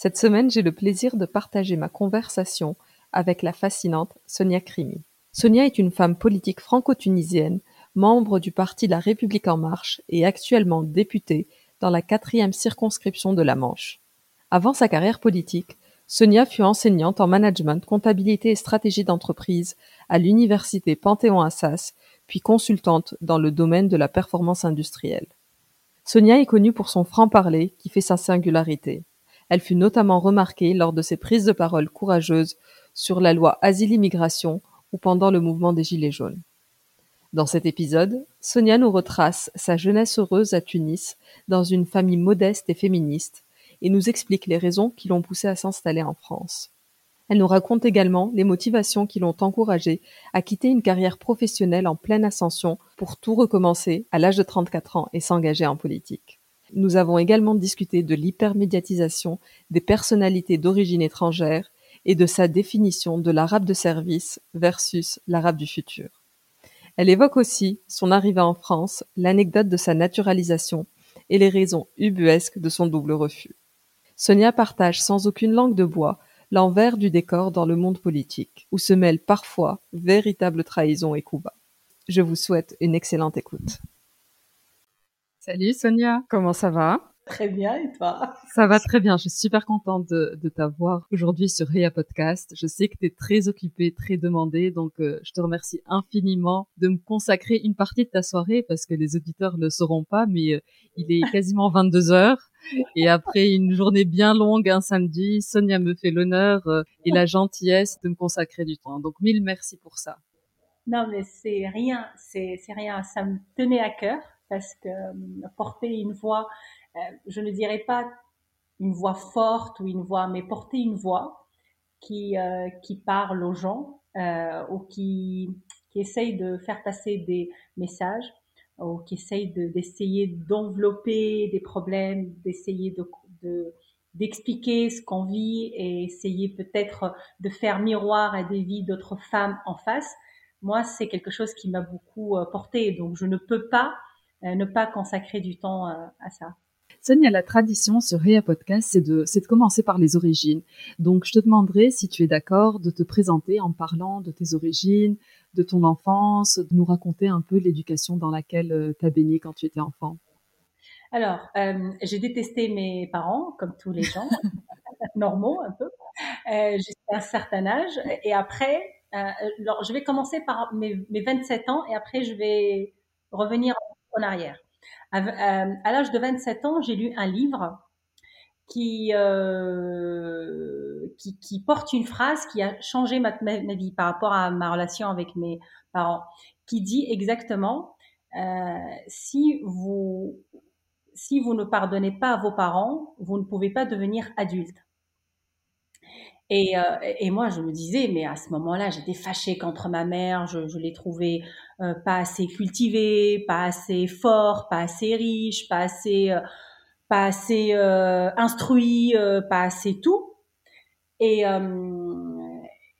Cette semaine, j'ai le plaisir de partager ma conversation avec la fascinante Sonia Krimi. Sonia est une femme politique franco-tunisienne, membre du parti La République en marche et actuellement députée dans la quatrième circonscription de la Manche. Avant sa carrière politique, Sonia fut enseignante en management, comptabilité et stratégie d'entreprise à l'université Panthéon-Assas, puis consultante dans le domaine de la performance industrielle. Sonia est connue pour son franc-parler qui fait sa singularité. Elle fut notamment remarquée lors de ses prises de parole courageuses sur la loi Asile-Immigration ou pendant le mouvement des Gilets jaunes. Dans cet épisode, Sonia nous retrace sa jeunesse heureuse à Tunis, dans une famille modeste et féministe, et nous explique les raisons qui l'ont poussée à s'installer en France. Elle nous raconte également les motivations qui l'ont encouragée à quitter une carrière professionnelle en pleine ascension pour tout recommencer à l'âge de 34 ans et s'engager en politique. Nous avons également discuté de l'hypermédiatisation des personnalités d'origine étrangère et de sa définition de l'arabe de service versus l'arabe du futur. Elle évoque aussi son arrivée en France, l'anecdote de sa naturalisation et les raisons ubuesques de son double refus. Sonia partage sans aucune langue de bois l'envers du décor dans le monde politique, où se mêlent parfois véritable trahison et coups bas. Je vous souhaite une excellente écoute. Salut Sonia, comment ça va? Très bien, et toi? Ça va très bien, je suis super contente de, de t'avoir aujourd'hui sur Ria Podcast. Je sais que tu es très occupée, très demandée, donc euh, je te remercie infiniment de me consacrer une partie de ta soirée parce que les auditeurs ne le sauront pas, mais euh, il est quasiment 22 heures. Et après une journée bien longue, un samedi, Sonia me fait l'honneur euh, et la gentillesse de me consacrer du temps. Donc mille merci pour ça. Non, mais c'est rien, c'est rien, ça me tenait à cœur parce que euh, porter une voix, euh, je ne dirais pas une voix forte ou une voix, mais porter une voix qui, euh, qui parle aux gens ou qui, qui essaye de faire passer des messages ou qui essaye d'essayer d'envelopper des problèmes, d'essayer de, d'expliquer ce qu'on vit et essayer peut-être de faire miroir à des vies d'autres femmes en face. Moi, c'est quelque chose qui m'a beaucoup porté, donc je ne peux pas ne pas consacrer du temps euh, à ça. Sonia, la tradition sur Réa Podcast, c'est de, commencer par les origines. Donc, je te demanderai si tu es d'accord de te présenter en parlant de tes origines, de ton enfance, de nous raconter un peu l'éducation dans laquelle euh, tu as baigné quand tu étais enfant. Alors, j'ai détesté mes parents, comme tous les gens, normaux un peu, jusqu'à un certain âge. Et après, alors, je vais commencer par mes, mes 27 ans et après, je vais revenir en arrière. À, euh, à l'âge de 27 ans, j'ai lu un livre qui, euh, qui, qui, porte une phrase qui a changé ma, ma, vie par rapport à ma relation avec mes parents, qui dit exactement euh, si vous si vous ne pardonnez pas à vos parents, vous ne pouvez pas devenir adulte. Et, euh, et, moi, je me disais, mais à ce moment-là, j'étais fâchée contre ma mère. Je, je l'ai trouvée euh, pas assez cultivée, pas assez fort, pas assez riche, pas assez, euh, pas assez euh, instruit, pas assez tout. Et,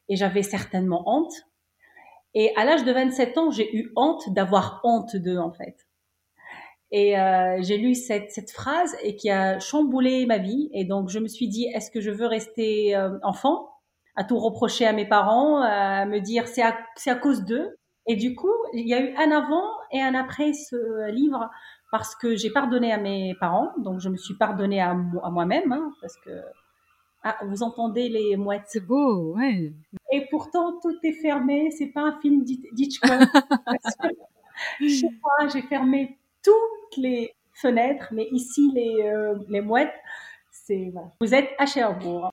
et j'avais certainement honte. Et à l'âge de 27 ans, j'ai eu honte d'avoir honte d'eux, en fait. Et euh, j'ai lu cette, cette phrase et qui a chamboulé ma vie. Et donc, je me suis dit, est-ce que je veux rester euh, enfant, à tout reprocher à mes parents, à me dire c'est à, c'est à cause d'eux? Et du coup, il y a eu un avant et un après ce livre parce que j'ai pardonné à mes parents. Donc, je me suis pardonné à, à moi-même hein, parce que ah, vous entendez les mouettes. C'est beau, ouais. Et pourtant, tout est fermé. C'est pas un film d'Hitchcock. je sais pas, j'ai fermé toutes les fenêtres, mais ici, les, euh, les mouettes, c'est. Vous êtes à Cherbourg.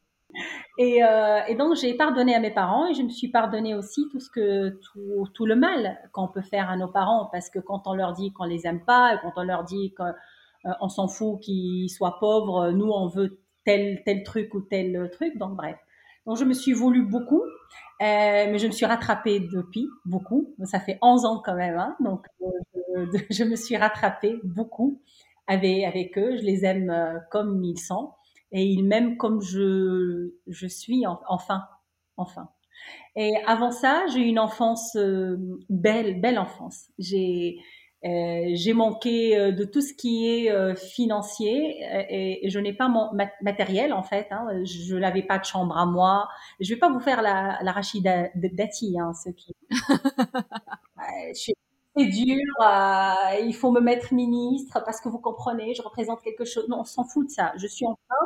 Et, euh, et donc, j'ai pardonné à mes parents et je me suis pardonné aussi tout ce que, tout, tout le mal qu'on peut faire à nos parents parce que quand on leur dit qu'on les aime pas quand on leur dit qu'on euh, s'en fout qu'ils soient pauvres, nous, on veut tel, tel truc ou tel truc. Donc, bref. Donc, je me suis voulu beaucoup, euh, mais je me suis rattrapée depuis beaucoup. Ça fait 11 ans quand même. Hein, donc, euh, je, me suis rattrapée beaucoup avec, avec eux. Je les aime euh, comme ils sont et ils m'aiment comme je, je suis, enfin, enfin. Et avant ça, j'ai eu une enfance euh, belle, belle enfance. J'ai euh, j'ai manqué euh, de tout ce qui est euh, financier et, et, je n'ai pas mon matériel en fait. Hein, je n'avais pas de chambre à moi. Je vais pas vous faire la, la Rachida Dati, hein, ce qui. c'est dur. Euh, il faut me mettre ministre parce que vous comprenez, je représente quelque chose. Non, on s'en fout de ça. Je suis en train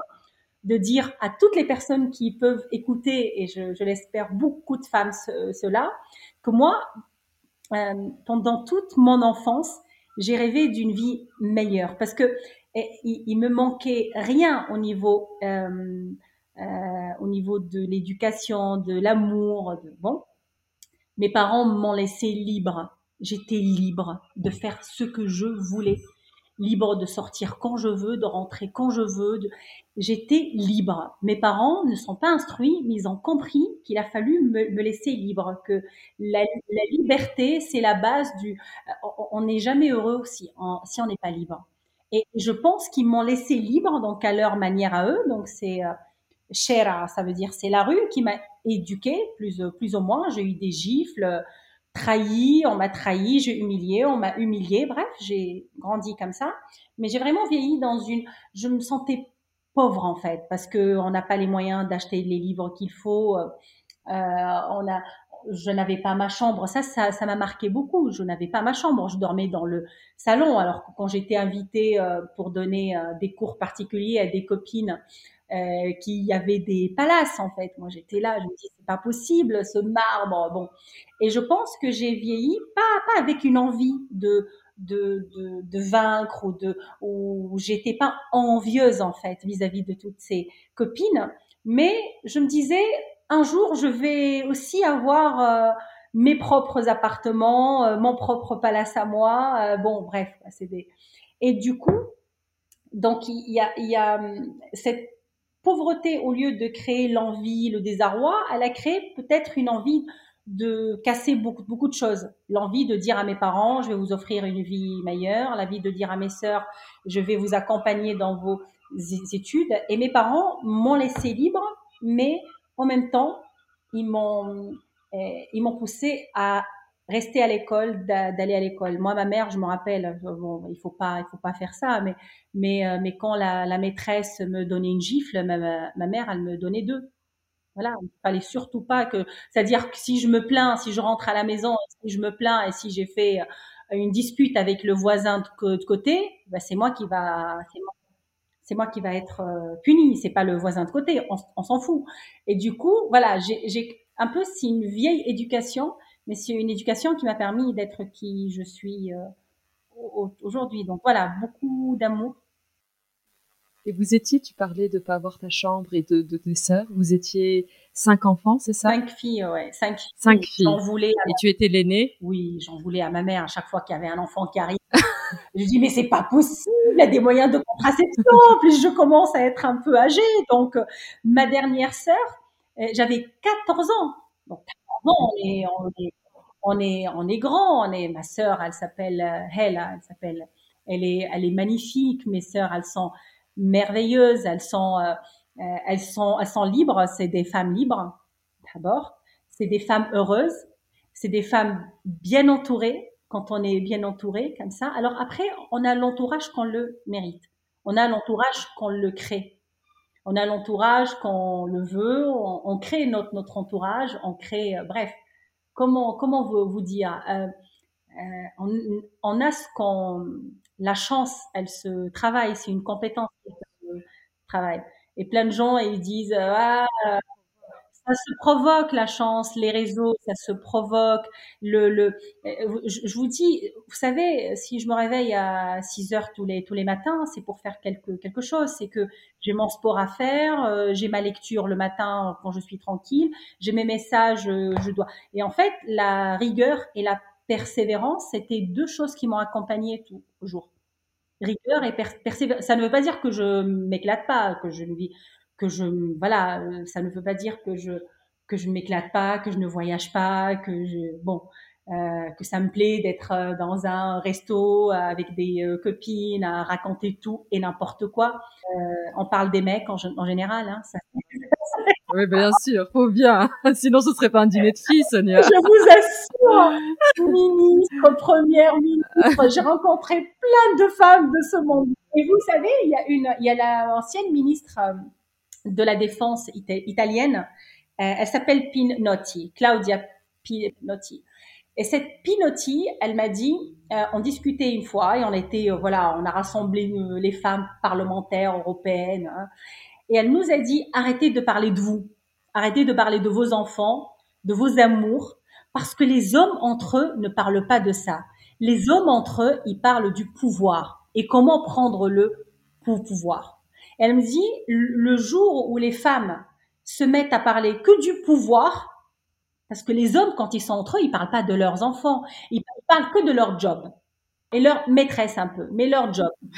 de dire à toutes les personnes qui peuvent écouter, et je, je l'espère beaucoup de femmes ce, cela, que moi, euh, pendant toute mon enfance, j'ai rêvé d'une vie meilleure parce que il, il, me manquait rien au niveau euh, euh, au niveau de l'éducation, de l'amour. De, bon, mes parents m'ont laissé libre. J'étais libre de faire ce que je voulais libre de sortir quand je veux, de rentrer quand je veux. De... J'étais libre. Mes parents ne sont pas instruits, mais ils ont compris qu'il a fallu me, laisser libre, que la, liberté, c'est la base du... On n'est jamais heureux si on n'est pas libre. Et je pense qu'ils m'ont laissé libre, donc à leur manière à eux. Donc c'est euh, Shera, ça veut dire c'est la rue qui m'a éduqué plus, plus ou moins. J'ai eu des gifles, trahi, on m'a trahi, j'ai humilié, on m'a humilié. Bref, j'ai grandi comme ça. Mais j'ai vraiment vieilli dans une. Je me sentais pauvre en fait parce que on n'a pas les moyens d'acheter les livres qu'il faut. Euh, on a, je n'avais pas ma chambre. Ça, ça, ça m'a marqué beaucoup. Je n'avais pas ma chambre. Je dormais dans le salon. Alors que quand j'étais invitée euh, pour donner euh, des cours particuliers à des copines euh, qui avait des palaces en fait. Moi j'étais là, je me dis c'est pas possible ce marbre. Bon, et je pense que j'ai vieilli pas pas avec une envie de de, de, de vaincre ou de ou j'étais pas envieuse en fait vis-à-vis -vis de toutes ces copines, mais je me disais un jour je vais aussi avoir euh, mes propres appartements, euh, mon propre palace à moi. Euh, bon bref, c'est des et du coup donc il y a, il y a hum, cette pauvreté, au lieu de créer l'envie, le désarroi, elle a créé peut-être une envie de casser beaucoup, beaucoup de choses. L'envie de dire à mes parents, je vais vous offrir une vie meilleure, l'envie de dire à mes sœurs, je vais vous accompagner dans vos études. Et mes parents m'ont laissé libre, mais en même temps, ils m'ont, eh, ils m'ont poussé à rester à l'école, d'aller à l'école. Moi, ma mère, je me rappelle, bon, il faut pas, il faut pas faire ça, mais mais euh, mais quand la, la, maîtresse me donnait une gifle, ma, ma, mère, elle me donnait deux. Voilà, il fallait surtout pas que, c'est-à-dire que si je me plains, si je rentre à la maison, si je me plains et si j'ai fait euh, une dispute avec le voisin de, côté, ben c'est moi qui va, c'est moi, qui va être euh, puni, c'est pas le voisin de côté, on, on s'en fout. Et du coup, voilà, j'ai un peu c'est une vieille éducation mais c'est une éducation qui m'a permis d'être qui je suis euh, aujourd'hui. Donc voilà, beaucoup d'amour. Et vous étiez, tu parlais de pas avoir ta chambre et de, de tes sœurs, vous étiez cinq enfants, c'est ça? Cinq filles, ouais, cinq, cinq filles. J'en voulais. Et tu étais l'aînée? Oui, j'en voulais à ma mère à chaque fois qu'il y avait un enfant qui arrive. je dis mais c'est pas possible, il y a des moyens de contraception. En plus, je commence à être un peu âgée, donc euh, ma dernière sœur, euh, j'avais 14 ans. Donc 14 ans, on est, on est on est, on est grand, on est, ma sœur, elle s'appelle euh, Hela, elle s'appelle, elle est, elle est magnifique, mes sœurs, elles sont merveilleuses, elles sont, euh, euh, elles sont, elles sont libres, c'est des femmes libres, d'abord, c'est des femmes heureuses, c'est des femmes bien entourées, quand on est bien entouré comme ça. Alors après, on a l'entourage qu'on le mérite. On a l'entourage qu'on le crée. On a l'entourage qu'on le veut. On, crée notre, notre entourage. On crée, euh, bref. Comment, comment vous, vous dire euh, euh, on, on, a ce qu'on, la chance, elle se travaille. C'est une compétence se travaille. Et plein de gens, ils disent, ah, ça se provoque la chance, les réseaux, ça se provoque. Le, le, euh, je, vous dis, vous savez, si je me réveille à 6 heures tous les tous les matins, c'est pour faire quelque quelque chose. C'est que j'ai mon sport à faire, euh, j'ai ma lecture le matin quand je suis tranquille, j'ai mes messages, euh, je dois. Et en fait, la rigueur et la persévérance, c'était deux choses qui m'ont accompagné tout le jour. Rigueur et persévérance. Ça ne veut pas dire que je m'éclate pas, que je ne vis que je voilà euh, ça ne veut pas dire que je que je ne m'éclate pas que je ne voyage pas que je bon euh, que ça me plaît d'être euh, dans un resto avec des copines à raconter tout et n'importe quoi. on parle des mecs en, en général. Hein, ça... oui, bien sûr, faut bien. Sinon, ce serait pas un dîner de filles, Sonia. Je vous assure, ministre, première ministre, j'ai rencontré plein de femmes de ce monde. Et vous savez, il y a une, il y a l'ancienne ministre de la défense italienne. Euh, elle s'appelle Pinotti, Claudia Pinotti. Et cette Pinotti, elle m'a dit, euh, on discutait une fois et on était, euh, voilà, on a rassemblé les femmes parlementaires européennes. Hein. et elle nous a dit, arrêtez de parler de vous, arrêtez de parler de vos enfants, de vos amours, parce que les hommes entre eux ne parlent pas de ça. Les hommes entre eux, ils parlent du pouvoir et comment prendre le pouvoir? Elle me dit, le jour où les femmes se mettent à parler que du pouvoir, parce que les hommes, quand ils sont entre eux, ils parlent pas de leurs enfants, ils parlent que de leur job et leur maîtresse un peu, mais leur job.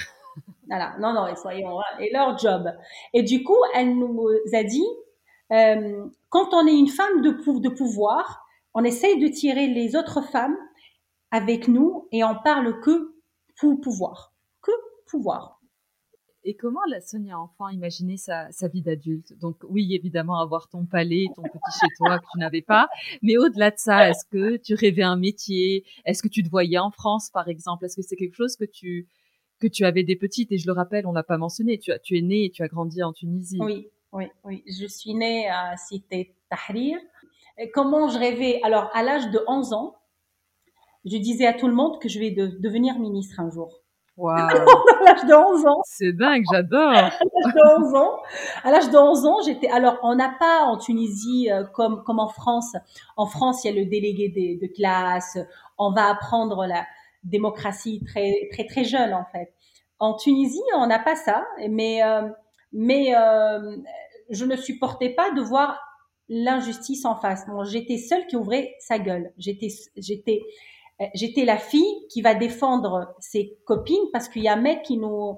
Voilà, non, non, soyons, et leur job. Et du coup, elle nous a dit, euh, quand on est une femme de, de pouvoir, on essaye de tirer les autres femmes avec nous et on parle que pour pouvoir, que pouvoir. Et comment la Sonia enfant imaginait sa, sa vie d'adulte? Donc oui, évidemment, avoir ton palais, ton petit chez toi que tu n'avais pas. Mais au-delà de ça, est-ce que tu rêvais un métier? Est-ce que tu te voyais en France, par exemple? Est-ce que c'est quelque chose que tu que tu avais des petites? Et je le rappelle, on l'a pas mentionné. Tu as, tu es née et tu as grandi en Tunisie. Oui, oui, oui. Je suis née à Cité Tahrir. Comment je rêvais? Alors, à l'âge de 11 ans, je disais à tout le monde que je vais devenir ministre un jour. Wow. à l'âge de 11 ans. C'est dingue, j'adore. à l'âge de 11 ans. À l'âge de 11 ans, j'étais, alors, on n'a pas en Tunisie, euh, comme, comme en France. En France, il y a le délégué de, de classe. On va apprendre la démocratie très, très, très jeune, en fait. En Tunisie, on n'a pas ça, mais, euh, mais, euh, je ne supportais pas de voir l'injustice en face. Bon, j'étais seule qui ouvrait sa gueule. J'étais, j'étais, j'étais la fille qui va défendre ses copines parce qu'il y a un mec qui nous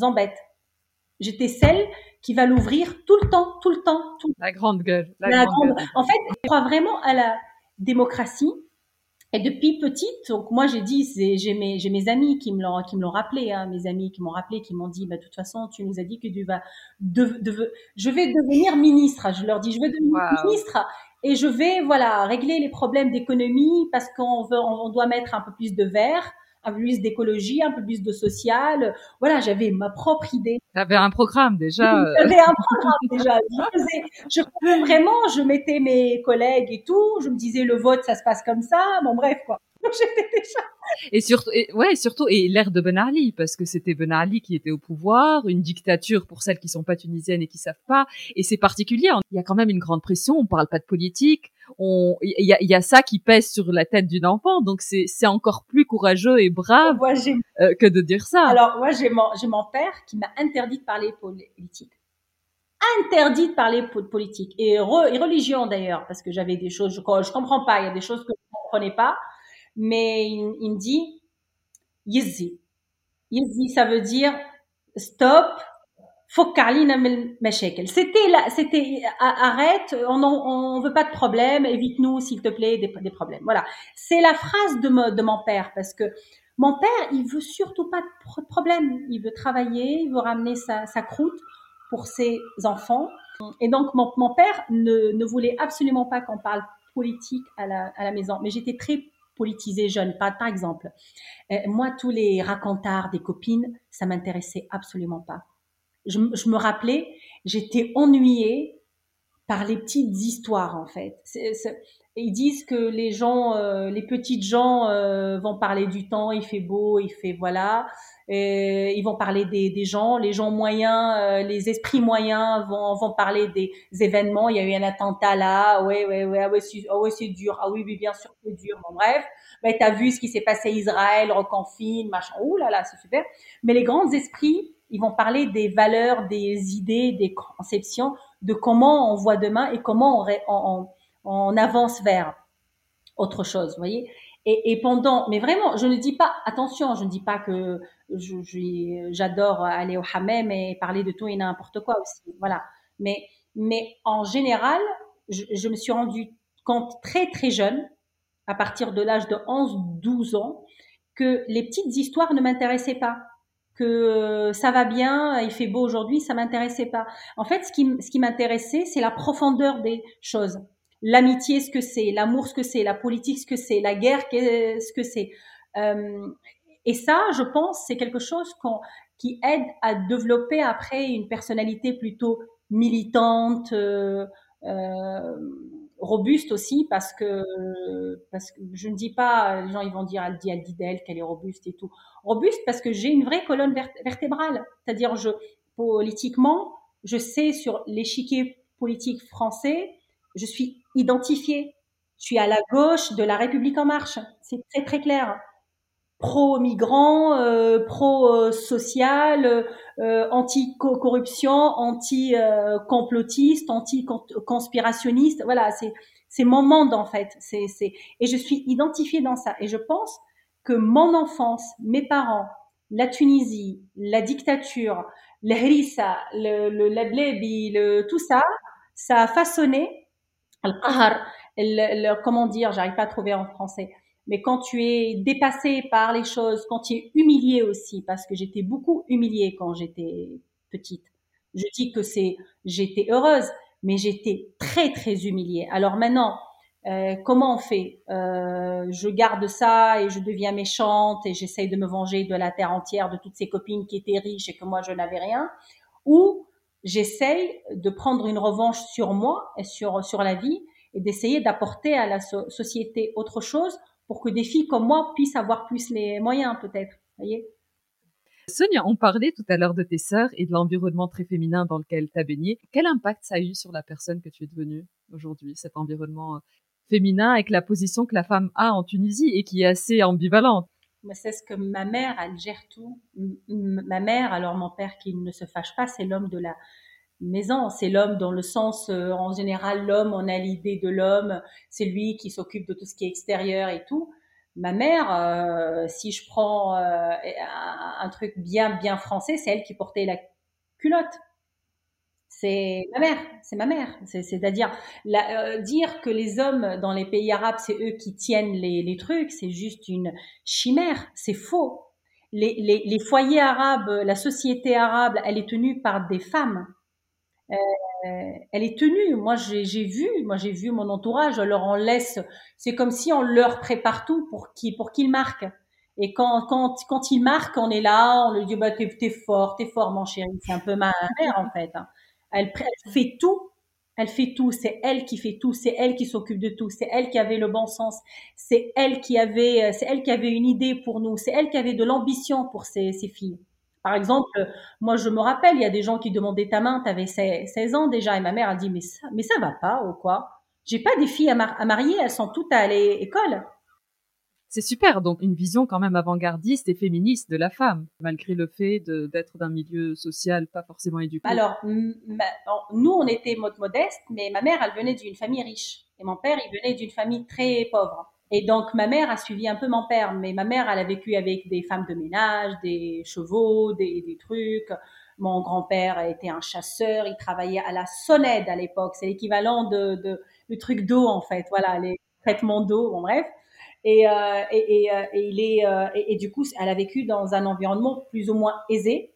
embête. J'étais celle qui va l'ouvrir tout le temps, tout le temps, tout La grande gueule. La, grande... En fait, je crois vraiment à la démocratie. Et depuis petite, donc moi j'ai dit, j'ai mes, amis qui me l'ont, qui me l'ont rappelé, hein, mes amis qui m'ont rappelé, qui m'ont dit, bah, de toute façon, tu nous as dit que tu vas, de, de, je vais devenir ministre. Je leur dis, je vais devenir ministre et je vais voilà régler les problèmes d'économie parce qu'on veut on doit mettre un peu plus de vert un peu plus d'écologie un peu plus de social. Voilà j'avais ma propre idée. J'avais un programme déjà. J'avais un programme déjà. Je faisais je vraiment je mettais mes collègues et tout. Je me disais le vote ça se passe comme ça. Bon bref quoi j'étais déjà et surtout, et, ouais, surtout, et l'ère de Ben Ali, parce que c'était Ben Ali qui était au pouvoir, une dictature pour celles qui sont pas tunisiennes et qui savent pas, et c'est particulier. Il y a quand même une grande pression. On parle pas de politique. On, il y a, y a ça qui pèse sur la tête d'une enfant, donc c'est, c'est encore plus courageux et brave euh, que de dire ça. Alors moi, j'ai mon, j'ai mon père qui m'a interdit de parler politique interdit de parler politique et, religion d'ailleurs parce que j'avais des choses je, je comprends pas il y a des choses que je comprenais pas mais il, il me dit Yizzi. Yizzi, ça veut dire stop, C'était là, c'était arrête, on, on, veut pas de problème, évite-nous s'il te plaît des, des problèmes. Voilà, c'est la phrase de, de mon père parce que mon père, il veut surtout pas de problème. Il veut travailler, il veut ramener sa, sa croûte pour ses enfants. Et donc mon, mon père ne, ne voulait absolument pas qu'on parle politique à la, à la maison. Mais j'étais très politisé jeune. Par, par exemple, euh, moi, tous les racontards des copines, ça m'intéressait absolument pas. Je, je me rappelais, j'étais ennuyée par les petites histoires en fait. ils disent que les gens, euh, les petites gens euh, vont parler du temps, il fait beau, il fait voilà. Et ils vont parler des, des gens, les gens moyens, euh, les esprits moyens vont, vont parler des événements. Il y a eu un attentat là, ouais, ouais, ouais, ah ouais, c'est, ah ouais, dur, ah oui, oui, bien sûr, c'est dur. Bon, bref, mais t'as vu ce qui s'est passé à Israël, reconfine, machin. Ouh là là, c'est super. Mais les grands esprits, ils vont parler des valeurs, des idées, des conceptions, de comment on voit demain et comment on, avance vers autre chose, vous voyez. Et, et, pendant, mais vraiment, je ne dis pas, attention, je ne dis pas que j'adore aller au hammam et parler de tout et n'importe quoi aussi, voilà. Mais, mais en général, je, je, me suis rendu compte très très jeune, à partir de l'âge de 11-12 ans, que les petites histoires ne m'intéressaient pas que ça va bien, il fait beau aujourd'hui, ça m'intéressait pas. En fait, ce qui, ce qui m'intéressait, c'est la profondeur des choses. L'amitié, ce que c'est, l'amour, ce que c'est, la politique, ce que c'est, la guerre, ce que c'est. Euh, et ça, je pense, c'est quelque chose qui aide à développer après une personnalité plutôt militante, euh, euh, robuste aussi parce que parce que je ne dis pas les gens ils vont dire elle dit elle dit d'elle qu'elle est robuste et tout. Robuste parce que j'ai une vraie colonne vertébrale. C'est-à-dire je politiquement je sais sur l'échiquier politique français je suis identifiée. Je suis à la gauche de la République en marche. C'est très très clair pro-migrant, euh, pro-social, euh, anti-corruption, anti-complotiste, anti-conspirationniste. Voilà, c'est c'est mon monde en fait. C'est c'est et je suis identifiée dans ça. Et je pense que mon enfance, mes parents, la Tunisie, la dictature, le harissa, le, le, le, tout ça, ça a façonné le, comment dire, j'arrive pas à trouver en français, mais quand tu es dépassé par les choses, quand tu es humilié aussi, parce que j'étais beaucoup humiliée quand j'étais petite. Je dis que c'est, j'étais heureuse, mais j'étais très très humiliée. Alors maintenant, euh, comment on fait? Euh, Je garde ça et je deviens méchante et j'essaye de me venger de la terre entière, de toutes ces copines qui étaient riches et que moi je n'avais rien, ou j'essaye de prendre une revanche sur moi et sur sur la vie et d'essayer d'apporter à la société autre chose pour que des filles comme moi puissent avoir plus les moyens peut-être. Voyez Sonia, on parlait tout à l'heure de tes sœurs et de l'environnement très féminin dans lequel tu as baigné. Quel impact ça a eu sur la personne que tu es devenue aujourd'hui, cet environnement euh, féminin avec la position que la femme a en Tunisie et qui est assez ambivalente? C'est ce que ma mère, elle gère tout. Ma mère, alors mon père qui ne se fâche pas, c'est l'homme de la maison. C'est l'homme dans le sens, euh, en général, l'homme, on a l'idée de l'homme, c'est lui qui s'occupe de tout ce qui est extérieur et tout. Ma mère, euh, si je prends euh, un, truc bien bien français, c'est elle qui portait la culotte. C'est ma mère, c'est ma mère. C'est-à-dire dire que les hommes dans les pays arabes, c'est eux qui tiennent les, les trucs, c'est juste une chimère, c'est faux. Les, les, les foyers arabes, la société arabe, elle est tenue par des femmes. Euh, elle est tenue. Moi, j'ai vu, moi j'ai vu mon entourage. Alors on laisse. C'est comme si on leur prépare tout pour qu'ils pour qu'ils marquent. Et quand quand quand ils marquent, on est là, on lui dit bah t'es es fort, t'es fort mon chéri. C'est un peu ma mère en fait. Elle, elle fait tout. Elle fait tout. C'est elle qui fait tout. C'est elle qui s'occupe de tout. C'est elle qui avait le bon sens. C'est elle qui avait c'est elle qui avait une idée pour nous. C'est elle qui avait de l'ambition pour ses, ses filles. Par exemple, moi je me rappelle, il y a des gens qui demandaient ta main, tu avais 16 ans déjà, et ma mère a dit mais ça, mais ça va pas ou quoi? J'ai pas des filles à, marier, elles sont toutes à aller à l'école. C'est super, donc une vision quand même avant-gardiste et féministe de la femme, malgré le fait d'être d'un milieu social pas forcément éduqué. Alors, nous, on était modeste, mais ma mère, elle venait d'une famille riche, et mon père, il venait d'une famille très pauvre. Et donc ma mère a suivi un peu mon père, mais ma mère, elle a vécu avec des femmes de ménage, des chevaux, des, trucs. Mon grand-père était un chasseur, il travaillait à la sonnette à l'époque, c'est l'équivalent de, de, du truc d'eau en fait, voilà, les traitements d'eau, bon bref. Et, euh, et, euh, et, il est, euh, et, du coup, elle a vécu dans un environnement plus ou moins aisé.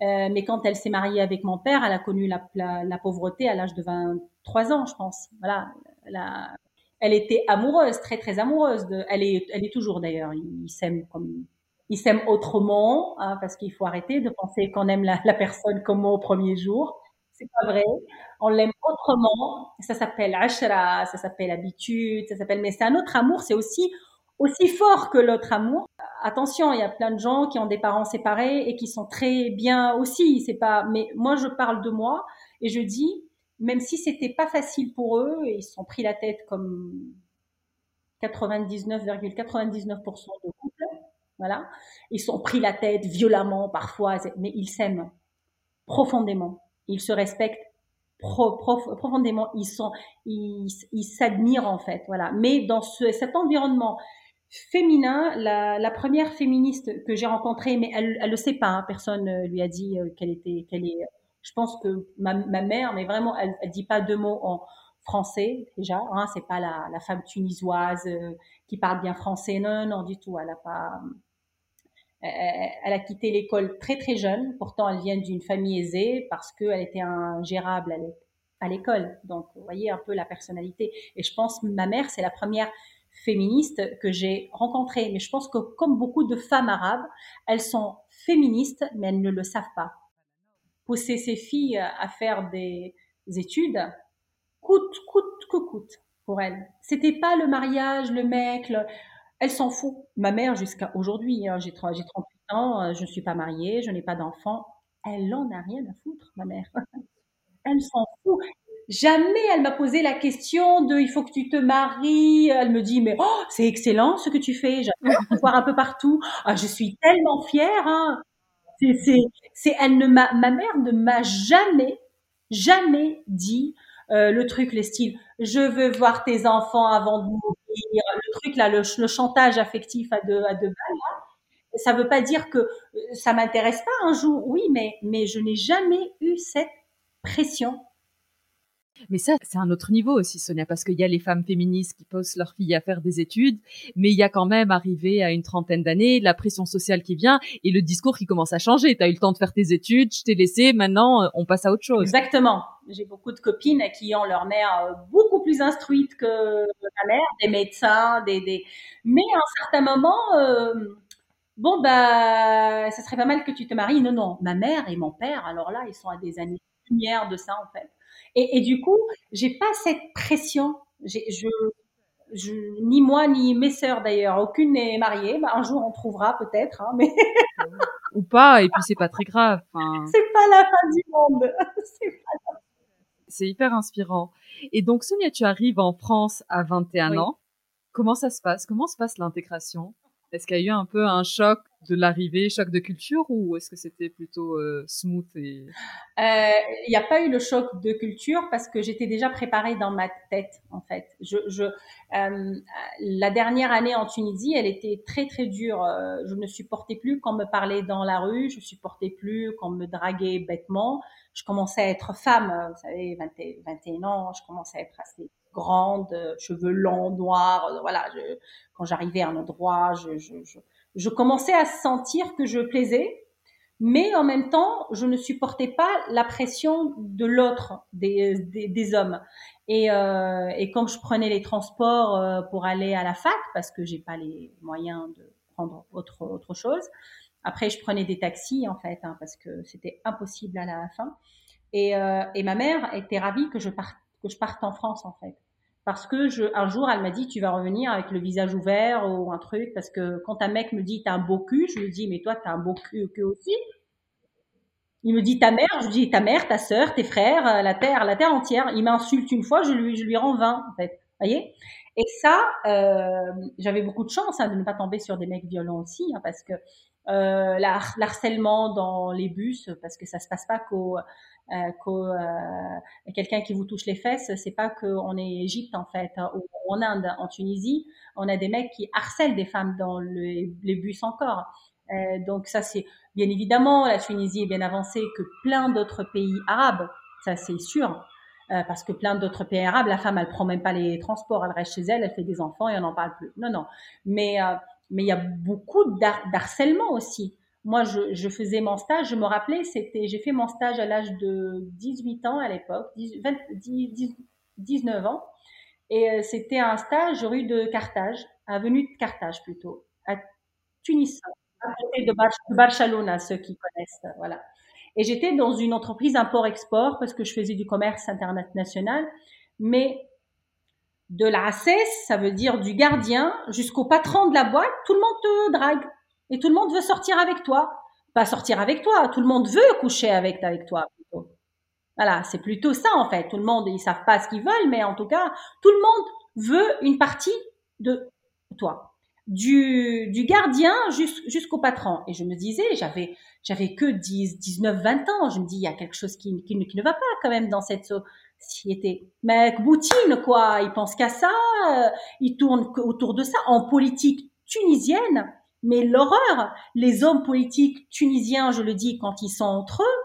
Mais quand elle s'est mariée avec mon père, elle a connu la, la, pauvreté à l'âge de 23 ans, je pense. Voilà, elle était amoureuse, très très amoureuse. De, elle est, elle est toujours d'ailleurs. Ils s'aiment comme, ils s'aiment autrement, hein, parce qu'il faut arrêter de penser qu'on aime la, la personne comme au premier jour. C'est pas vrai. On l'aime autrement. Ça s'appelle ashra, ça s'appelle habitude, ça s'appelle. Mais c'est un autre amour. C'est aussi aussi fort que l'autre amour. Attention, il y a plein de gens qui ont des parents séparés et qui sont très bien aussi. C'est pas. Mais moi, je parle de moi et je dis, même si c'était pas facile pour eux, ils se sont pris la tête comme 99,99% de couples, voilà, ils sont pris la tête violemment parfois, mais ils s'aiment profondément ils se respectent profondément, ils sont, ils, s'admirent en fait, voilà. Mais dans cet environnement féminin, la, première féministe que j'ai rencontrée, mais elle, elle le sait pas, hein, personne lui a dit euh, qu'elle était, qu'elle est. Je pense que ma, mère, mais vraiment, elle, elle dit pas deux mots en français déjà. Hein, c'est pas la, femme tunisoise euh, qui parle bien français, non, non du tout. Elle a pas elle a quitté l'école très très jeune. Pourtant, elle vient d'une famille aisée parce qu'elle était ingérable à l'école. Donc, vous voyez un peu la personnalité. Et je pense, ma mère, c'est la première féministe que j'ai rencontrée. Mais je pense que comme beaucoup de femmes arabes, elles sont féministes, mais elles ne le savent pas. Pousser ses filles à faire des études coûte, coûte, que coûte pour elles. C'était pas le mariage, le mec, le, elle s'en fout. Ma mère, jusqu'à aujourd'hui, hein, j'ai 38 ans, euh, je ne suis pas mariée, je n'ai pas d'enfant. Elle en a rien à foutre, ma mère. elle s'en fout. Jamais elle m'a posé la question de il faut que tu te maries. Elle me dit mais oh c'est excellent ce que tu fais. J'adore te voir un peu partout. Ah, je suis tellement fière. Hein. C'est, elle ne m'a, ma mère ne m'a jamais, jamais dit euh, le truc, les styles. Je veux voir tes enfants avant de mourir le truc là, le, chantage affectif à deux, à deux balles, ça veut pas dire que euh, ça m'intéresse pas un jour, oui, mais, mais je n'ai jamais eu cette pression. Mais ça, c'est un autre niveau aussi, Sonia, parce qu'il y a les femmes féministes qui posent leurs filles à faire des études, mais il y a quand même, arrivé à une trentaine d'années, la pression sociale qui vient et le discours qui commence à changer. Tu as eu le temps de faire tes études, je t'ai laissé, maintenant, on passe à autre chose. Exactement. J'ai beaucoup de copines qui ont leur mère euh, beaucoup plus instruite que ma mère, des médecins, des, des... mais à un certain moment, euh, bon bah, ça serait pas mal que tu te maries. Non, non, ma mère et mon père, alors là, ils sont à des années-lumière de ça en fait. Et, et du coup, j'ai pas cette pression. Je, je, ni moi ni mes sœurs d'ailleurs, aucune n'est mariée. Bah, un jour on trouvera peut-être, hein, mais ou pas. Et puis c'est pas très grave. C'est pas la fin du monde. C'est hyper inspirant. Et donc, Sonia, tu arrives en France à 21 ans. Comment ça se passe? Comment se passe l'intégration? Est-ce qu'il y a eu un peu un choc de l'arrivée, choc de culture, ou est-ce que c'était plutôt euh, smooth et... Euh, il n'y a pas eu le choc de culture parce que j'étais déjà préparée dans ma tête, en fait. Je, euh, la dernière année en Tunisie, elle était très très dure. Je ne supportais plus qu'on me parlait dans la rue, je supportais plus qu'on me draguait bêtement. Je commençais à être femme, vous savez, 21 ans, je commençais à être assez grande, cheveux longs, noirs, voilà. Je, quand j'arrivais à un endroit, je, je, je je commençais à sentir que je plaisais, mais en même temps, je ne supportais pas la pression de l'autre, des, des, hommes. Et, euh, et comme je prenais les transports euh, pour aller à la fac, parce que j'ai pas les moyens de prendre autre, autre chose, après je prenais des taxis en fait, hein, parce que c'était impossible à la fin. Et, euh, et ma mère était ravie que je parte, que je parte en France en fait parce que je, un jour, elle m'a dit, tu vas revenir avec le visage ouvert ou un truc, parce que quand un mec me dit, t'as un beau cul, je lui dis, mais toi, t'as un beau cul, aussi. Il me dit ta mère, je lui dis ta mère, ta sœur, tes frères, euh, la terre, la terre entière. Il m'insulte une fois, je lui, je lui rends 20, en fait. Voyez? Et ça, euh, j'avais beaucoup de chance hein, de ne pas tomber sur des mecs violents aussi, hein, parce que euh, l'harcèlement dans les bus, parce que ça se passe pas qu'au euh, que euh, quelqu'un qui vous touche les fesses, c'est pas qu'on est Égypte en fait hein, ou en Inde, en Tunisie, on a des mecs qui harcèlent des femmes dans les bus encore. Euh, donc ça c'est bien évidemment la Tunisie est bien avancée que plein d'autres pays arabes, ça c'est sûr. Euh, parce que plein d'autres pays arabes, la femme, elle prend même pas les transports, elle reste chez elle, elle fait des enfants et on n'en parle plus. Non, non. Mais euh, mais il y a beaucoup d'harcèlement aussi. Moi, je, je, faisais mon stage, je me rappelais, c'était, j'ai fait mon stage à l'âge de 18 ans à l'époque, 19 ans. Et c'était un stage rue de Carthage, avenue de Carthage plutôt, à Tunis, à côté de, Barcelone, ceux qui connaissent, voilà. Et j'étais dans une entreprise import-export parce que je faisais du commerce international, mais de la ça veut dire du gardien, jusqu'au patron de la boîte, tout le monde te drague. Et tout le monde veut sortir avec toi. Pas sortir avec toi, tout le monde veut coucher avec, avec toi. Voilà, c'est plutôt ça en fait. Tout le monde, ils savent pas ce qu'ils veulent, mais en tout cas, tout le monde veut une partie de toi du, du gardien jusqu'au patron. Et je me disais, j'avais, j'avais que 10, 19, 20 ans. Je me dis, il y a quelque chose qui, qui, qui ne va pas quand même dans cette société. Mais Boutine, quoi, il pense qu'à ça, euh, il tourne autour de ça. En politique tunisienne, mais l'horreur, les hommes politiques tunisiens, je le dis, quand ils sont entre eux,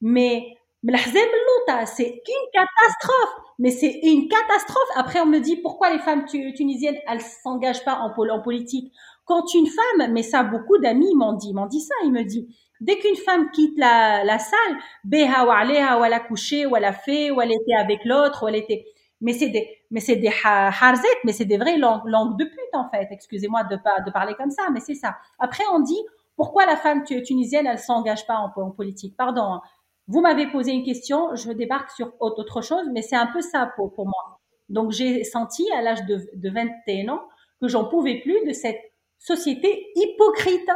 mais c'est une catastrophe. Mais c'est une catastrophe. Après, on me dit pourquoi les femmes tunisiennes, elles s'engagent pas en, politique? Quand une femme, mais ça, beaucoup d'amis m'ont dit, m'ont dit ça. Ils me disent, dès qu'une femme quitte la, la salle, ou elle a couché, ou elle a fait, ou elle était avec l'autre, ou elle était, mais c'est des, mais c'est des harzet, mais c'est des vraies langues, langues de pute, en fait. Excusez-moi de pas, de parler comme ça, mais c'est ça. Après, on dit, pourquoi la femme tunisienne, elle s'engage pas en, en politique? Pardon. Hein. Vous m'avez posé une question, je débarque sur autre chose, mais c'est un peu ça pour, pour moi. Donc j'ai senti à l'âge de, de 21 ans que j'en pouvais plus de cette société hypocrite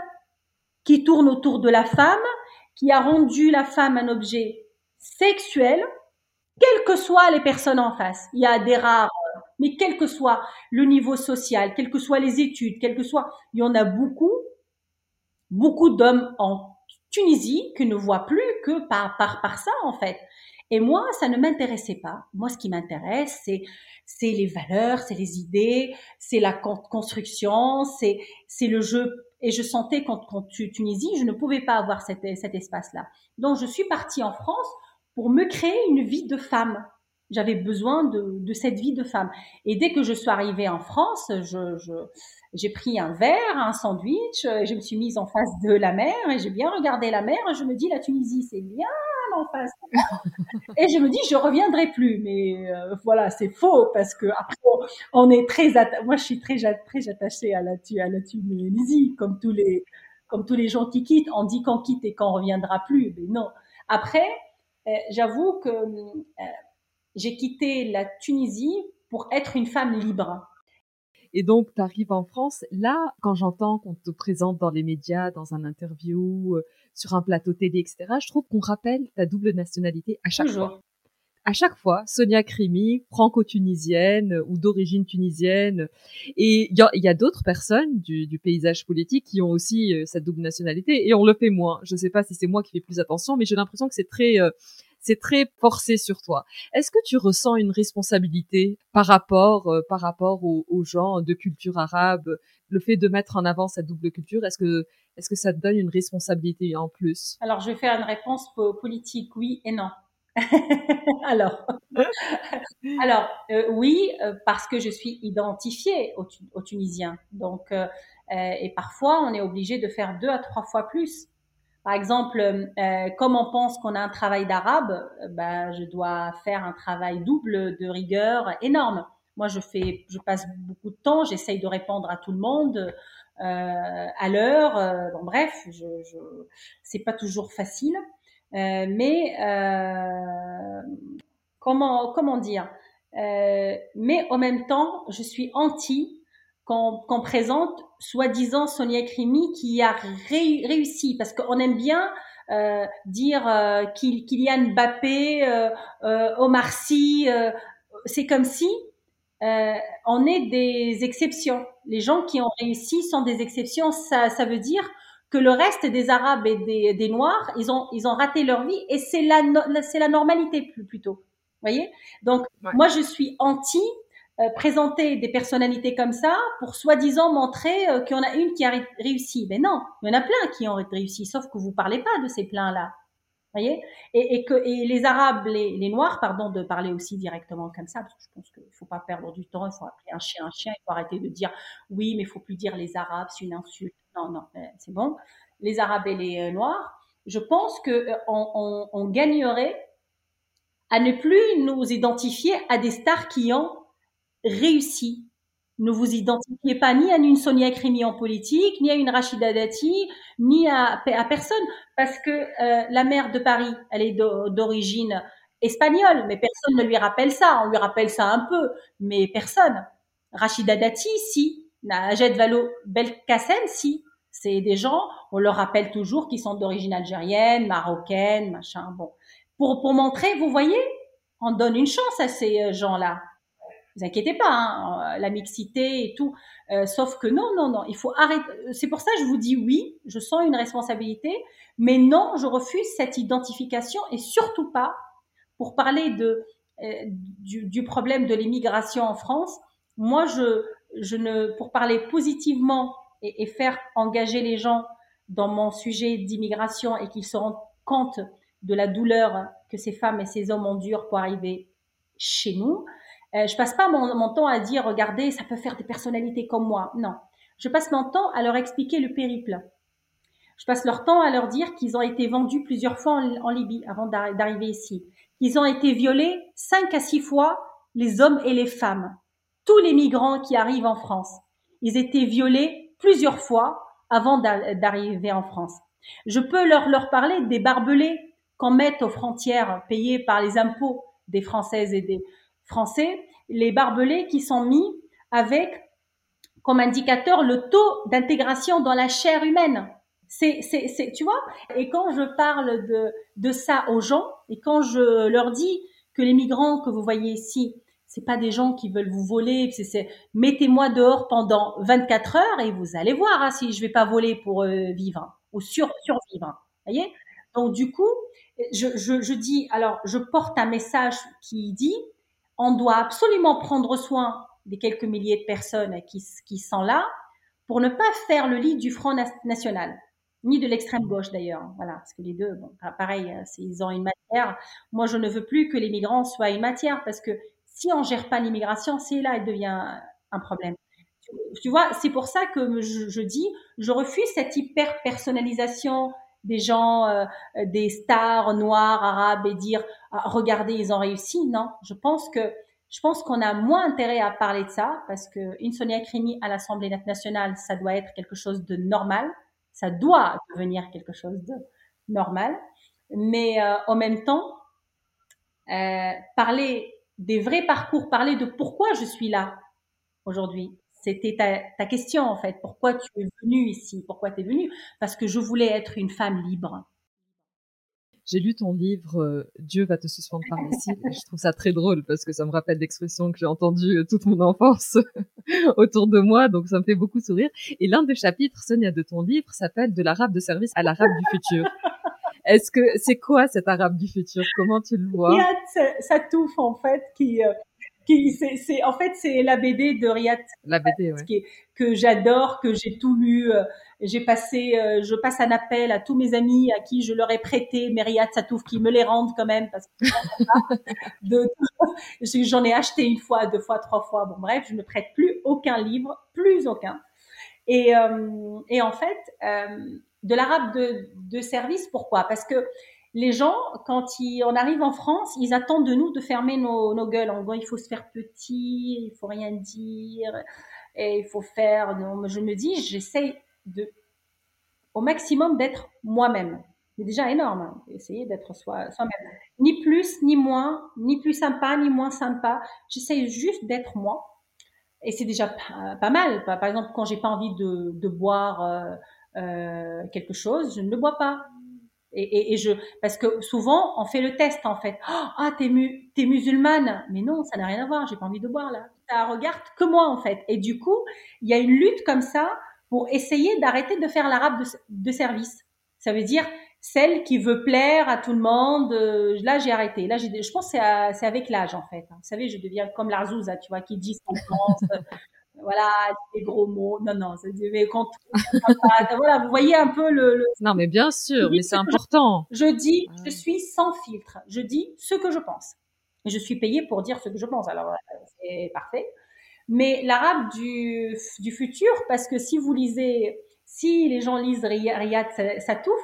qui tourne autour de la femme, qui a rendu la femme un objet sexuel, quelles que soient les personnes en face. Il y a des rares, mais quel que soit le niveau social, quelles que soient les études, quel que soit, il y en a beaucoup, beaucoup d'hommes en Tunisie que ne voit plus que par, par, par ça, en fait. Et moi, ça ne m'intéressait pas. Moi, ce qui m'intéresse, c'est, c'est les valeurs, c'est les idées, c'est la construction, c'est, c'est le jeu. Et je sentais quand, quand Tunisie, je ne pouvais pas avoir cet, cet espace-là. Donc, je suis partie en France pour me créer une vie de femme. J'avais besoin de, de, cette vie de femme. Et dès que je suis arrivée en France, je, je, j'ai pris un verre, un sandwich, et je me suis mise en face de la mer, et j'ai bien regardé la mer, et je me dis, la Tunisie, c'est bien en face. et je me dis, je reviendrai plus. Mais euh, voilà, c'est faux, parce que après, on est très, moi, je suis très, très attachée à la, à la Tunisie, comme tous les, comme tous les gens qui quittent. On dit qu'on quitte et qu'on reviendra plus, mais non. Après, euh, j'avoue que euh, j'ai quitté la Tunisie pour être une femme libre. Et donc, tu arrives en France. Là, quand j'entends qu'on te présente dans les médias, dans un interview, euh, sur un plateau télé, etc., je trouve qu'on rappelle ta double nationalité à chaque fois. À chaque fois, Sonia Krimi, franco-tunisienne euh, ou d'origine tunisienne. Et il y a, d'autres personnes du, paysage politique qui ont aussi euh, cette double nationalité et on le fait moins. Je ne sais pas si c'est moi qui fais plus attention, mais j'ai l'impression que c'est très c'est très forcé sur toi. Est-ce que tu ressens une responsabilité par rapport, euh, par rapport aux, gens de culture arabe, le fait de mettre en avant cette double culture Est-ce que, est-ce que ça te donne une responsabilité en plus? Alors, je vais faire une réponse politique, oui et non. alors, alors euh, oui, euh, parce que je suis identifiée aux, Tunisiens. Donc, et parfois, on est obligé de faire deux à trois fois plus par exemple, euh, comme on pense qu'on a un travail d'arabe, ben, je dois faire un travail double de rigueur énorme. Moi, je fais, je passe beaucoup de temps, j'essaye de répondre à tout le monde euh, à l'heure. Euh, bon, bref, je, je c'est pas toujours facile, euh, mais euh, comment comment dire Mais en même temps, je suis anti qu'on présente soi-disant Sonia Krimi qui a réussi parce qu'on aime bien euh, dire euh, Kylian Mbappé, euh, euh Omar Sy, euh, c'est comme si euh, on est des exceptions. Les gens qui ont réussi sont des exceptions. Ça, ça veut dire que le reste des Arabes et des, des Noirs, ils ont, ils ont raté leur vie et c'est la, c'est la normalité plutôt. Voyez? Donc moi je suis anti euh, présenter des personnalités comme ça pour soi-disant montrer euh, qu'il y en a une qui a réussi. Mais non, il y en a plein qui ont réussi, sauf que vous parlez pas de ces pleins-là. Voyez? Et, et, que et les Arabes, les, les, Noirs, pardon, de parler aussi directement comme ça, parce que je pense qu'il faut pas perdre du temps, il faut appeler un chien un chien, il faut arrêter de dire oui, mais il faut plus dire les Arabes, c'est une insulte. Non, non, euh, c'est bon. Les Arabes et les Noirs, je pense que on, on, on gagnerait à ne plus nous identifier à des stars qui ont réussi. Ne vous identifiez pas ni à une Sonia Krimi en politique, ni à une Rachida Dati, ni à, à personne, parce que euh, la maire de Paris, elle est d'origine espagnole, mais personne ne lui rappelle ça. On lui rappelle ça un peu, mais personne. Rachida Dati, si. Najed Valo Belkacem, si. C'est des gens, on leur rappelle toujours qu'ils sont d'origine algérienne, marocaine, machin. Bon, pour pour montrer, vous voyez, on donne une chance à ces euh, gens-là. Vous inquiétez pas, hein, la mixité et tout. Euh, sauf que non, non, non, il faut arrêter. C'est pour ça que je vous dis oui, je sens une responsabilité, mais non, je refuse cette identification et surtout pas pour parler de euh, du, du, problème de l'immigration en France. Moi, je, je ne, pour parler positivement et, faire engager les gens dans mon sujet d'immigration et qu'ils se rendent compte de la douleur que ces femmes et ces hommes endurent pour arriver chez nous. Euh, je passe pas mon, mon, temps à dire regardez, ça peut faire des personnalités comme moi. Non, je passe mon temps à leur expliquer le périple. Je passe leur temps à leur dire qu'ils ont été vendus plusieurs fois en, en Libye avant d'arriver ici, qu'ils ont été violés cinq à six fois les hommes et les femmes. Tous les migrants qui arrivent en France, ils étaient violés plusieurs fois avant d'arriver en France. Je peux leur, leur parler des barbelés qu'on met aux frontières payées par les impôts des Françaises et des Français, les barbelés qui sont mis avec comme indicateur le taux d'intégration dans la chair humaine. C'est, c'est, c'est, tu vois, et quand je parle de, de ça aux gens, et quand je leur dis que les migrants que vous voyez ici, c'est pas des gens qui veulent vous voler, c'est, mettez-moi dehors pendant 24 heures et vous allez voir hein, si je vais pas voler pour euh, vivre ou sur, survivre. Voyez? Donc du coup, je, je, je dis, alors je porte un message qui dit, on doit absolument prendre soin des quelques milliers de personnes qui, qui sont là pour ne pas faire le lit du Front National, ni de l'extrême gauche d'ailleurs. Voilà, parce que les deux, bon, pareil, euh, ils ont une matière. Moi, je ne veux plus que les migrants soient une matière parce que si on gère pas l'immigration, c'est là elle devient un problème. Tu vois, c'est pour ça que je, dis, je refuse cette hyper personnalisation des gens, euh, des stars noires, arabes et dire ah, regardez ils ont réussi. Non, je pense que je pense qu'on a moins intérêt à parler de ça parce que une Sonia Krimi à l'Assemblée nationale, ça doit être quelque chose de normal, ça doit devenir quelque chose de normal. Mais euh, en même temps, euh, parler des vrais parcours, parler de pourquoi je suis là aujourd'hui, c'était ta, ta, question en fait. Pourquoi tu es venue ici? Pourquoi tu es venue? Parce que je voulais être une femme libre. J'ai lu ton livre euh, Dieu va te suspendre par ici. je trouve ça très drôle parce que ça me rappelle l'expression que j'ai entendue euh, toute mon enfance autour de moi, donc ça me fait beaucoup sourire. Et l'un des chapitres, Sonia, de ton livre s'appelle De l'arabe de service à l'arabe du futur. Est-ce que c'est quoi cet arabe du futur? Comment tu le vois? Cette touffe en fait qui euh, c'est, en fait, c'est la BD de Riyad. La BD, ouais. Qui que j'adore, que j'ai tout lu. Euh, j'ai passé, euh, je passe un appel à tous mes amis à qui je leur ai prêté mes Riyad Satouf qui me les rendent quand même parce que j'en ai acheté une fois, deux fois, trois fois. Bon, bref, je ne prête plus aucun livre, plus aucun. Et, euh, et en fait, de l'arabe de, de service, pourquoi? Parce que les gens, quand on arrive en France, ils attendent de nous de fermer nos, nos gueules. En gros, il faut se faire petit, il faut rien dire, et il faut faire. Non, je me dis, j'essaie de, au maximum d'être moi-même. C'est déjà énorme, hein, essayer d'être soi, soi-même. Ni plus, ni moins, ni plus sympa, ni moins sympa. J'essaie juste d'être moi. Et c'est déjà pas, mal. Par exemple, quand j'ai pas envie de, de boire euh, euh, quelque chose, je ne le bois pas. Et, et, et, je, parce que souvent, on fait le test en fait. Ah, t'es, mu, t'es musulmane, mais non, ça n'a rien à voir. J'ai pas envie de boire là. Ça regarde que moi en fait. Et du coup, il y a une lutte comme ça pour essayer d'arrêter de faire l'arabe de, service. Ça veut dire celle qui veut plaire à tout le monde. Euh, là, j'ai arrêté. Là, j'ai, je pense que c'est, c'est avec l'âge en fait. Vous savez, je deviens comme l'Arzouza, tu vois, qui dit son voilà, des gros mots. Non, non, c'est mais quand voilà, vous voyez un peu le. le... Non, mais bien sûr, mais c'est important. Je, dis, je suis sans filtre. Je dis ce que je pense. Et je suis payée pour dire ce que je pense. Alors, c'est parfait. Mais l'arabe du, du futur, parce que si vous lisez, si les gens lisent Riyad Satouf,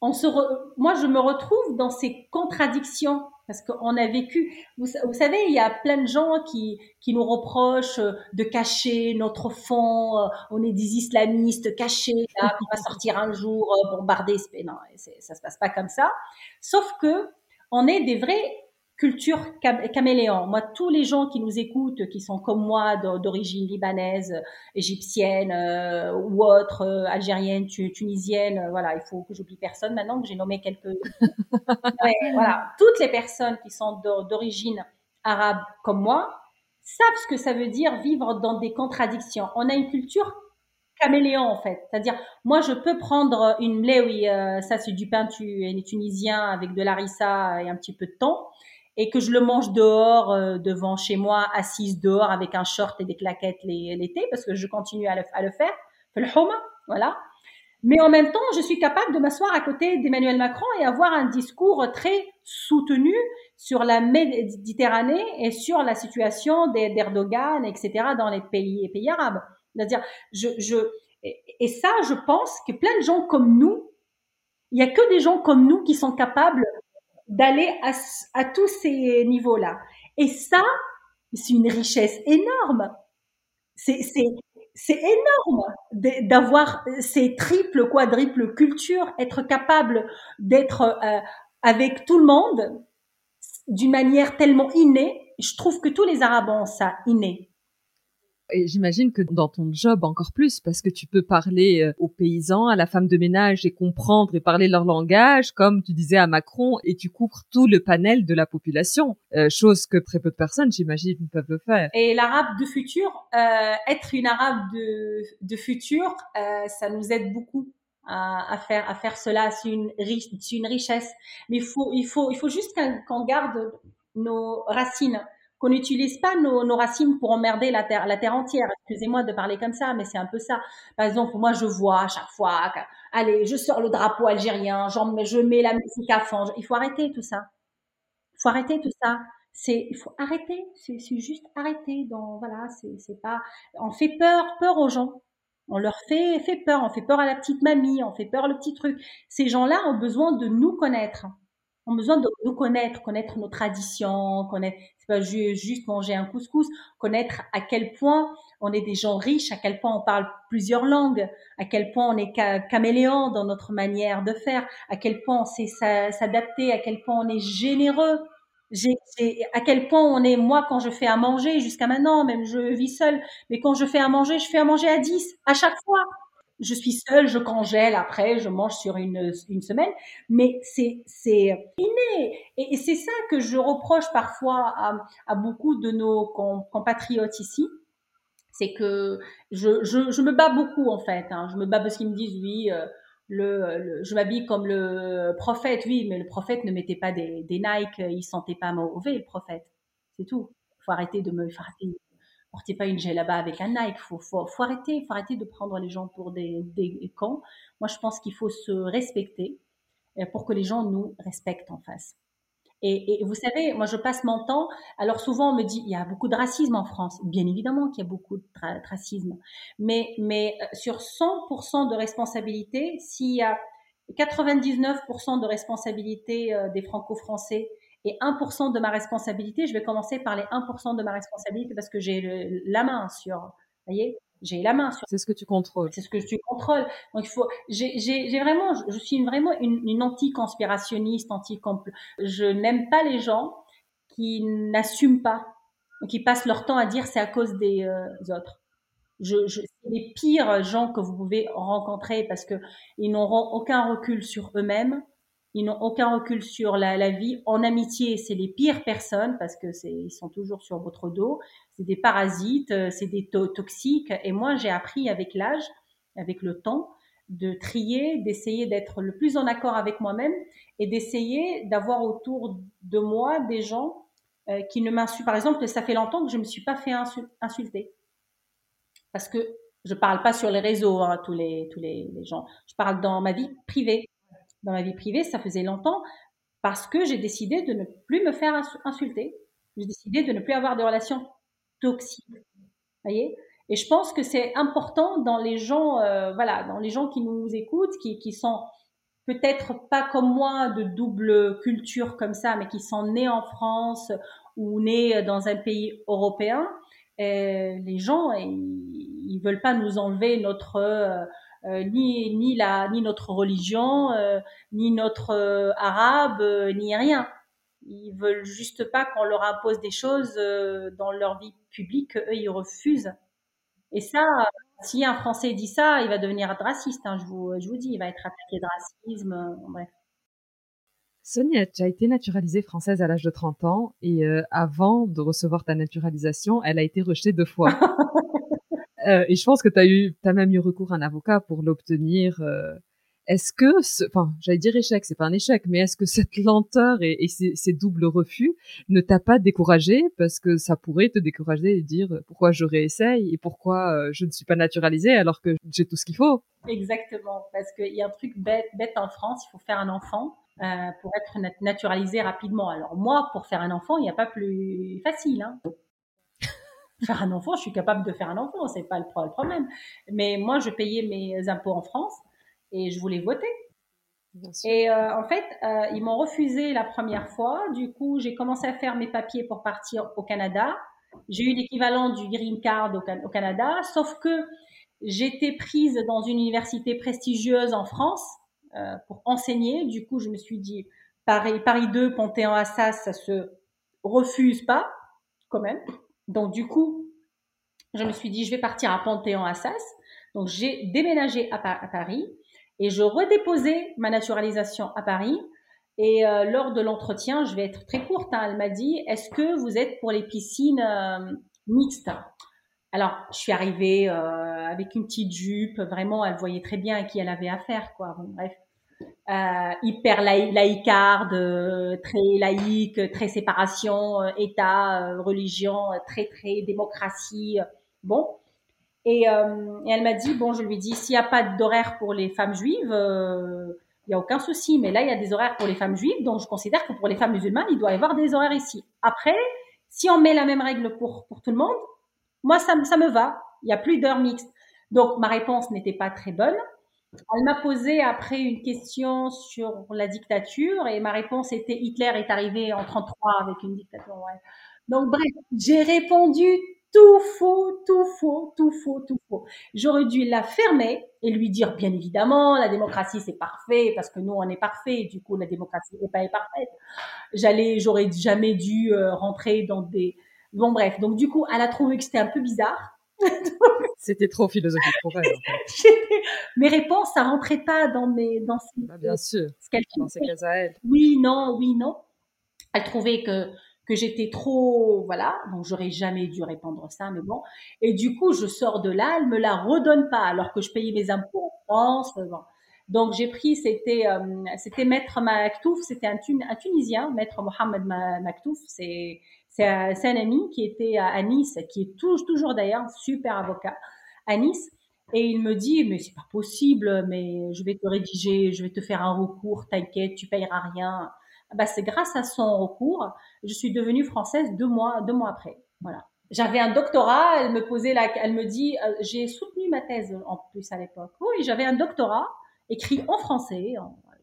on se re... moi je me retrouve dans ces contradictions parce qu'on a vécu. Vous, savez, il y a plein de gens qui qui nous reprochent de cacher notre fond. Euh, on est des islamistes cachés, là, on va sortir un jour euh, bombarder. Non, ça se passe pas comme ça. Sauf que on est des vrais culture caméléon. Moi, tous les gens qui nous écoutent, qui sont comme moi, d'origine libanaise, égyptienne euh, ou autre, euh, algérienne, tunisienne, euh, voilà, il faut que j'oublie personne maintenant que j'ai nommé quelques. voilà, toutes les personnes qui sont d'origine arabe comme moi savent ce que ça veut dire vivre dans des contradictions. On a une culture caméléon en fait. C'est-à-dire, moi, je peux prendre une mléoui, ça c'est du pain tunisien avec de l'arissa et un petit peu de thon et que je le mange dehors, euh, devant chez moi, assise dehors avec un short et des claquettes l'été, parce que je continue à le, à le faire, le voilà. Mais en même temps, je suis capable de m'asseoir à côté d'Emmanuel Macron et avoir un discours très soutenu sur la Méditerranée et sur la situation d'Erdogan, etc., dans les pays, pays arabes. C'est-à-dire, je, je, et ça, je pense que plein de gens comme nous, il y a que des gens comme nous qui sont capables d'aller à, à, tous ces niveaux-là. Et ça, c'est une richesse énorme. C'est, c'est, c'est énorme d'avoir ces triples, quadruples cultures, être capable d'être euh, avec tout le monde d'une manière tellement innée. Je trouve que tous les Arabes ont ça inné. Et j'imagine que dans ton job encore plus, parce que tu peux parler euh, aux paysans, à la femme de ménage et comprendre et parler leur langage, comme tu disais à Macron, et tu couvres tout le panel de la population, euh, chose que très peu de personnes, j'imagine, peuvent le faire. Et l'arabe de futur, euh, être une arabe de, de futur, euh, ça nous aide beaucoup à, à, faire à faire cela. C'est une, une richesse, mais il faut il faut il faut juste qu'on garde nos racines qu'on n'utilise pas nos, racines pour emmerder la terre, la terre entière. Excusez-moi de parler comme ça, mais c'est un peu ça. Par exemple, moi, je vois à chaque fois, allez, je sors le drapeau algérien, je mets la musique à fond. Il faut arrêter tout ça. Il faut arrêter tout ça. C'est, il faut arrêter. C'est, juste arrêter. Donc voilà, c'est pas. On fait peur, peur aux gens. On leur fait, fait peur. On fait peur à la petite mamie. On fait peur le petit truc. Ces gens-là ont besoin de nous connaître ont besoin de nous connaître, connaître nos traditions, connaître, c'est pas juste manger un couscous, connaître à quel point on est des gens riches, à quel point on parle plusieurs langues, à quel point on est caméléon dans notre manière de faire, à quel point on sait s'adapter, à quel point on est généreux. À quel point on est, moi, quand je fais à manger, jusqu'à maintenant, même je vis seule, mais quand je fais à manger, je fais à manger à 10 à chaque fois je suis seule, je congèle après, je mange sur une, une semaine, mais c'est c'est inné et, c'est ça que je reproche parfois à, à beaucoup de nos compatriotes ici, c'est que je, je, je, me bats beaucoup en fait, hein. je me bats parce qu'ils me disent oui. Euh, le, je m'habille comme le prophète, oui, mais le prophète ne mettait pas des, des Nike, il sentait pas mauvais, le prophète. C'est tout. Faut arrêter de me, faire portez pas une là-bas avec un Nike. Faut, faut, faut arrêter, faut arrêter de prendre les gens pour des, des cons. Moi, je pense qu'il faut se respecter euh, pour que les gens nous respectent en face. Et, et, vous savez, moi, je passe mon temps. Alors souvent, on me dit, il y a beaucoup de racisme en France. Bien évidemment qu'il y a beaucoup de, racisme, mais mais euh, sur 100% de responsabilité, s'il y a 99% de responsabilité euh, des Franco-Français et 1% de ma responsabilité, je vais commencer par les 1% de ma responsabilité parce que j'ai la main sur, vous voyez, j'ai la main sur. C'est ce que tu contrôles. C'est ce que tu contrôles. Donc il faut, j'ai vraiment, je suis vraiment une, une anti-conspirationniste, anti-complot. Je n'aime pas les gens qui n'assument pas, qui passent leur temps à dire c'est à cause des euh, autres. Je, je, les pires gens que vous pouvez rencontrer parce que ils n'auront aucun recul sur eux-mêmes ils n'ont aucun recul sur la, la vie. En amitié, c'est les pires personnes parce que c'est, ils sont toujours sur votre dos. C'est des parasites, euh, c'est des toxiques. Et moi, j'ai appris avec l'âge, avec le temps, de trier, d'essayer d'être le plus en accord avec moi-même et d'essayer d'avoir autour de moi des gens euh, qui ne m'insultent. Par exemple, ça fait longtemps que je me suis pas fait insulter parce que je parle pas sur les réseaux, hein, tous les tous les gens. Je parle dans ma vie privée dans ma vie privée, ça faisait longtemps parce que j'ai décidé de ne plus me faire insulter. J'ai décidé de ne plus avoir de relations toxiques. Voyez Et je pense que c'est important dans les gens, euh, voilà, dans les gens qui nous écoutent, qui, qui sont peut-être pas comme moi de double culture comme ça, mais qui sont nés en France ou nés dans un pays européen, les gens ils, ils veulent pas nous enlever notre euh, euh, ni ni la ni notre religion, euh, ni notre arabe, ni rien. Ils veulent juste pas qu'on leur impose des choses dans leur vie publique eux ils refusent. Et ça, si un Français dit ça, il va devenir raciste. Hein, je vous je vous dis, il va être attaqué de racisme. bref. Sonia, tu as été naturalisée française à l'âge de 30 ans et euh, avant de recevoir ta naturalisation, elle a été rejetée deux fois. euh, et je pense que tu as eu, as même eu recours à un avocat pour l'obtenir. Euh. Est-ce que, enfin, j'allais dire échec, c'est pas un échec, mais est-ce que cette lenteur et, ces, doubles refus ne t'a pas découragé parce que ça pourrait te décourager et dire pourquoi je réessaye et pourquoi euh, je ne suis pas naturalisée alors que j'ai tout ce qu'il faut? Exactement, parce qu'il y a un truc bête, en France, il faut faire un enfant pour être naturalisé rapidement. Alors moi, pour faire un enfant, il n'y a pas plus facile. Hein. Faire un enfant, je suis capable de faire un enfant, c'est pas le problème. Mais moi, je payais mes impôts en France et je voulais voter. Et euh, en fait, euh, ils m'ont refusé la première fois. Du coup, j'ai commencé à faire mes papiers pour partir au Canada. J'ai eu l'équivalent du green card au, au Canada, sauf que j'étais prise dans une université prestigieuse en France euh, pour enseigner. Du coup, je me suis dit, Paris, Paris 2, Panthéon-Assas, ça se refuse pas, quand même. Donc, du coup, je me suis dit, je vais partir à Panthéon-Assas. Donc, j'ai déménagé à, Paris et je redéposais ma naturalisation à Paris. Et euh, lors de l'entretien, je vais être très courte, hein, elle m'a dit, est-ce que vous êtes pour les piscines euh, mixtes? Alors, je suis arrivée avec une petite jupe, vraiment, elle voyait très bien à qui elle avait affaire, quoi. Bref euh, hyper laïcarde, euh, très laïque, très séparation, euh, État, euh, religion, très très démocratie. bon. Et, et elle m'a dit, bon, je lui dis, s'il n'y a pas d'horaire pour les femmes juives, il n'y a aucun souci. Mais là, il y a des horaires pour les femmes juives, donc je considère que pour les femmes musulmanes, il doit y avoir des horaires ici. Après, si on met la même règle pour, pour tout le monde, moi, ça, ça me va. Il n'y a plus d'heures mixtes. Donc, ma réponse n'était pas très bonne. Elle m'a posé après une question sur la dictature et ma réponse était Hitler est arrivé en 33 avec une dictature. Donc bref, j'ai répondu tout faux, tout faux, tout faux, tout faux. J'aurais dû la fermer et lui dire bien évidemment la démocratie c'est parfait parce que nous on est parfait. Du coup la démocratie n'est pas parfaite. J'allais, j'aurais jamais dû euh, rentrer dans des bon bref. Donc du coup elle a trouvé que c'était un peu bizarre. C'était trop philosophique pour elle. mes réponses, ça rentrait pas dans mes dans ces, bah, bien sûr. Ce qu'elle à elle. Oui, non, oui, non. Elle trouvait que que j'étais trop, voilà, donc j'aurais jamais dû répondre ça, mais bon. Et du coup, je sors de là, elle me la redonne pas, alors que je payais mes impôts en France. Bon. Donc j'ai pris, c'était euh, c'était Maître Maktouf, c'était un, un, Tunisien, Maître Mohamed Maktouf, c'est c'est un ami qui était à Nice, qui est toujours d'ailleurs super avocat à Nice. Et il me dit, mais c'est pas possible, mais je vais te rédiger, je vais te faire un recours, t'inquiète, tu payeras rien. Ah bah, c'est grâce à son recours, je suis devenue française deux mois, deux mois après. Voilà. J'avais un doctorat, elle me posait la, elle me dit, euh, j'ai soutenu ma thèse en plus à l'époque. Oui, j'avais un doctorat écrit en français.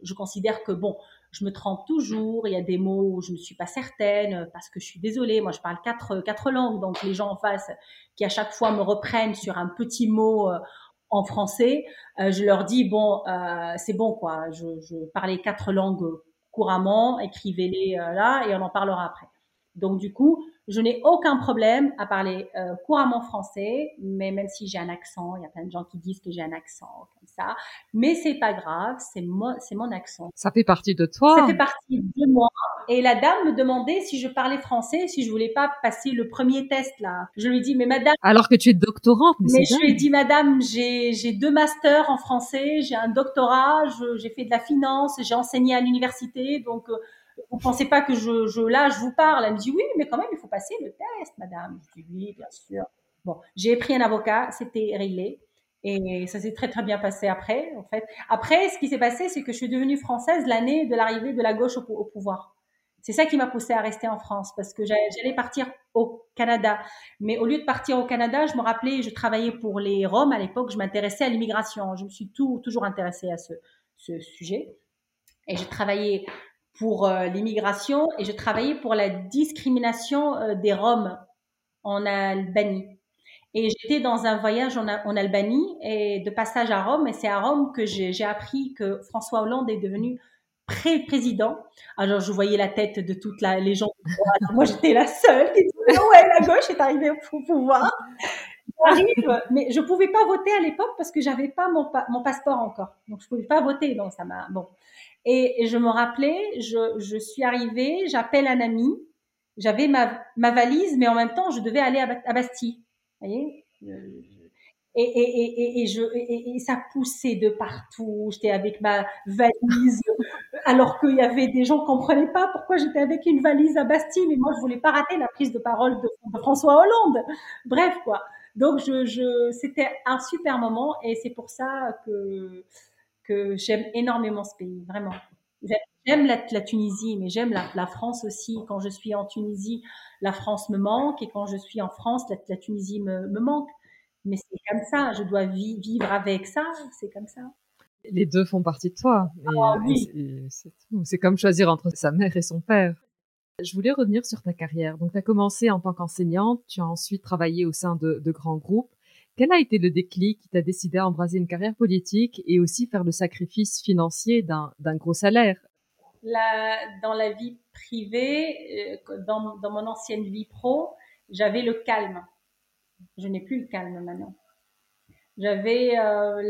Je considère que bon, je me trompe toujours. Il y a des mots où je ne suis pas certaine parce que je suis désolée. Moi, je parle quatre, quatre langues, donc les gens en face qui à chaque fois me reprennent sur un petit mot euh, en français, euh, je leur dis bon, euh, c'est bon quoi. Je, je parlais quatre langues couramment, écrivez-les là et on en parlera après. Donc du coup, je n'ai aucun problème à parler euh, couramment français, mais même si j'ai un accent, il y a plein de gens qui disent que j'ai un accent comme ça, mais c'est pas grave, c'est moi, c'est mon accent. Ça fait partie de toi. Ça fait partie de moi. Et la dame me demandait si je parlais français, si je voulais pas passer le premier test là. Je lui dis mais madame. Alors que tu es doctorante. Mais, mais je lui ai dit madame, j'ai j'ai deux masters en français, j'ai un doctorat, j'ai fait de la finance, j'ai enseigné à l'université, donc euh, vous pensez pas que je, je, là, je vous parle. Elle me dit oui, mais quand même, il faut passer le test, madame. Je dis oui, bien sûr. Bon, j'ai pris un avocat, c'était réglé. Et ça s'est très très bien passé après, en fait. Après, ce qui s'est passé, c'est que je suis devenue française l'année de l'arrivée de la gauche au, pouvoir. C'est ça qui m'a poussée à rester en France, parce que j'allais partir au Canada. Mais au lieu de partir au Canada, je me rappelais, je travaillais pour les Roms à l'époque, je m'intéressais à l'immigration. Je me suis tout, toujours intéressée à ce, sujet. Et je travaillais pour euh, l'immigration et je travaillais pour la discrimination euh, des Roms en Albanie. Et j'étais dans un voyage en, Albanie et de passage à Rome. Et c'est à Rome que j'ai appris que François Hollande est devenu pré-président. Alors, je voyais la tête de toutes la, les gens. Moi, j'étais la seule qui disait, ouais, la gauche est arrivée au pouvoir. J'arrive, mais je pouvais pas voter à l'époque parce que j'avais pas mon, mon passeport encore. Donc, je pouvais pas voter. Donc, ça m'a, bon. Et, je me rappelais, je, je suis arrivée, j'appelle un ami, j'avais ma, ma valise, mais en même temps, je devais aller à, à Bastille. Vous voyez? Et, et, et, et, je, et, ça poussait de partout. J'étais avec ma valise, alors qu'il y avait des gens qui comprenaient pas pourquoi j'étais avec une valise à Bastille, mais moi je voulais pas rater la prise de parole de, François Hollande. Bref, quoi. Donc je, je c'était un super moment et c'est pour ça que que j'aime énormément ce pays, vraiment. J'aime la, la, Tunisie, mais j'aime la, la, France aussi. Quand je suis en Tunisie, la France me manque, et quand je suis en France, la, la Tunisie me, me, manque. Mais c'est comme ça, je dois vivre avec ça, c'est comme ça. Les deux font partie de toi. Ah, oui. C'est comme choisir entre sa mère et son père. Je voulais revenir sur ta carrière. Donc, tu as commencé en tant qu'enseignante, tu as ensuite travaillé au sein de, de grands groupes. Quel a été le déclic qui t'a décidé à embraser une carrière politique et aussi faire le sacrifice financier d'un gros salaire? La, Dans la vie privée, euh, dans, dans mon ancienne vie pro, j'avais le calme. Je n'ai plus le calme maintenant. J'avais euh,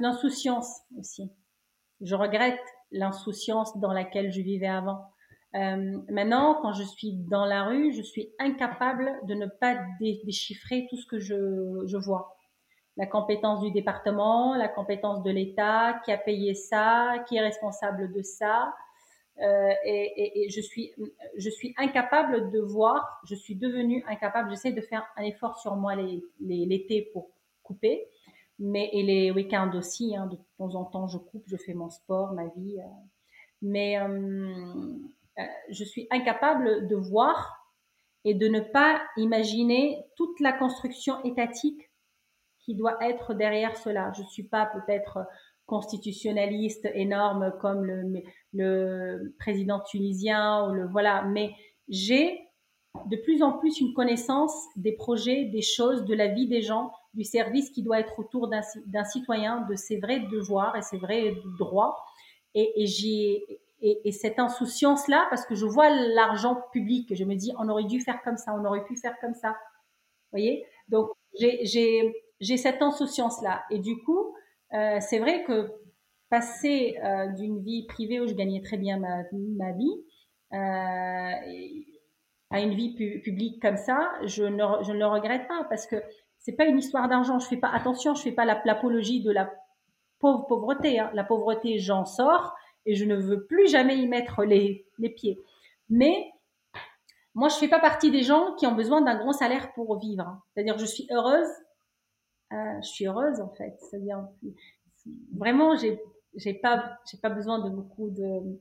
l'insouciance aussi. Je regrette l'insouciance dans laquelle je vivais avant. Euh, maintenant, quand je suis dans la rue, je suis incapable de ne pas déchiffrer tout ce que je, vois. La compétence du département, la compétence de l'État, qui a payé ça, qui est responsable de ça. Euh, et, je suis, incapable de voir. Je suis devenue incapable. J'essaie de faire un effort sur moi l'été pour couper, mais et les week-ends aussi. Hein, de temps en temps, je coupe, je fais mon sport, ma vie. Euh, mais je suis incapable de voir et de ne pas imaginer toute la construction étatique qui doit être derrière cela. Je suis pas peut-être constitutionnaliste énorme comme le, le président tunisien ou le voilà, mais j'ai de plus en plus une connaissance des projets, des choses, de la vie des gens, du service qui doit être autour d'un citoyen, de ses vrais devoirs et ses vrais droits. Et, et j'ai et, et, cette insouciance-là, parce que je vois l'argent public, je me dis, on aurait dû faire comme ça, on aurait pu faire comme ça. Vous voyez? Donc, j'ai cette insouciance-là. Et du coup, euh, c'est vrai que passer euh, d'une vie privée où je gagnais très bien ma, ma vie euh, à une vie pu publique comme ça, je ne, je ne le regrette pas parce que c'est pas une histoire d'argent. Je fais pas attention, je fais pas l'apologie de la pauvre pauvreté. Hein. La pauvreté, j'en sors et je ne veux plus jamais y mettre les, les pieds. Mais moi, je fais pas partie des gens qui ont besoin d'un grand salaire pour vivre. C'est-à-dire, je suis heureuse. Euh, je suis heureuse en fait. C'est-à-dire, vraiment, j'ai j'ai pas pas besoin de beaucoup de.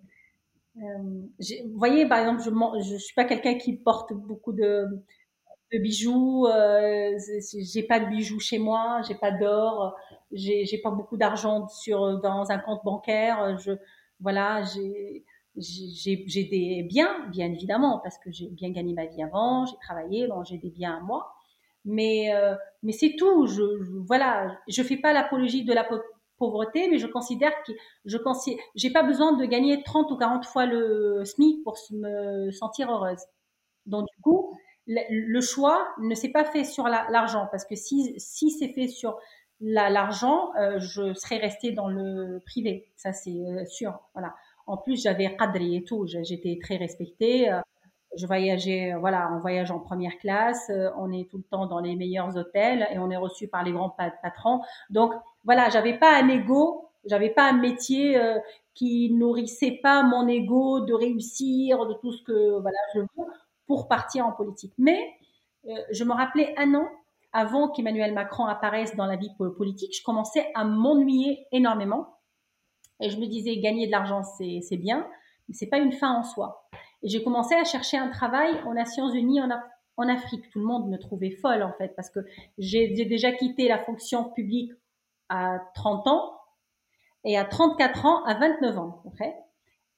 Euh, vous voyez, par exemple, je je suis pas quelqu'un qui porte beaucoup de de bijoux. Euh, j'ai pas de bijoux chez moi. J'ai pas d'or. J'ai j'ai pas beaucoup d'argent sur dans un compte bancaire. Je voilà, j'ai j'ai des biens, bien évidemment, parce que j'ai bien gagné ma vie avant, j'ai travaillé, bon, j'ai des biens à moi, mais euh, mais c'est tout. Je, je, voilà, je fais pas l'apologie de la pauvreté, mais je considère que je j'ai pas besoin de gagner 30 ou 40 fois le SMIC pour me sentir heureuse. Donc du coup, le choix ne s'est pas fait sur l'argent, parce que si si c'est fait sur l'argent, euh, je serais restée dans le privé, ça c'est euh, sûr. Voilà. En plus, j'avais cadré et tout, j'étais très respectée. Euh, je voyageais, voilà, on voyage en première classe, on est tout le temps dans les meilleurs hôtels et on est reçu par les grands patrons. Donc voilà, j'avais pas un ego, j'avais pas un métier qui nourrissait pas mon ego de réussir, de tout ce que voilà je veux pour partir en politique. Mais je me rappelais un an avant qu'Emmanuel Macron apparaisse dans la vie politique, je commençais à m'ennuyer énormément. Et je me disais, gagner de l'argent, c'est bien, mais c'est pas une fin en soi. Et j'ai commencé à chercher un travail aux Nations Unies en, en, Afrique. Tout le monde me trouvait folle, en fait, parce que j'ai déjà quitté la fonction publique à 30 ans. Et à 34 ans, à 29 ans, okay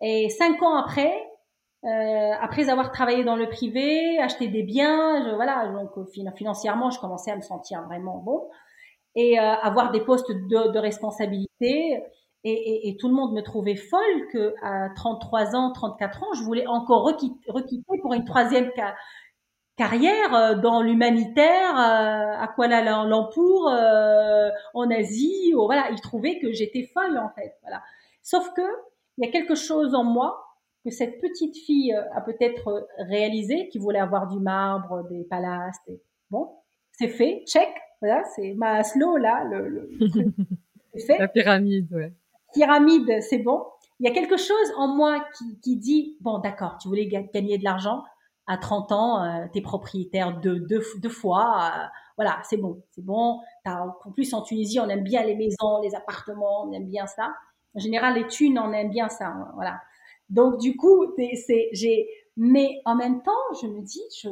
Et cinq ans après, euh, après avoir travaillé dans le privé, acheté des biens, je, voilà, donc financièrement, je commençais à me sentir vraiment bon et euh, avoir des postes de, de responsabilité. Et, et, et, tout le monde me trouvait folle que à 33 ans, 34 ans, je voulais encore requitter, requitter pour une troisième carrière euh, dans l'humanitaire euh, à Kuala Lumpur, euh, en Asie. Ou, voilà, ils trouvaient que j'étais folle en fait. Voilà. Sauf que il y a quelque chose en moi que cette petite fille a peut-être réalisé, qui voulait avoir du marbre, des palaces. Des... Bon, c'est fait, check. Voilà, c'est Maslow là, le, le, fait. La pyramide, ouais. Pyramide, c'est bon. Il y a quelque chose en moi qui, qui dit bon, d'accord, tu voulais gagner de l'argent à 30 ans, euh, t'es propriétaire de deux, deux fois, euh, voilà, c'est bon, c'est bon. en plus, en Tunisie, on aime bien les maisons, les appartements, on aime bien ça. En général, les thunes, on aime bien ça, hein, voilà. Donc, du coup, c'est, j'ai, mais en même temps, je me dis, je,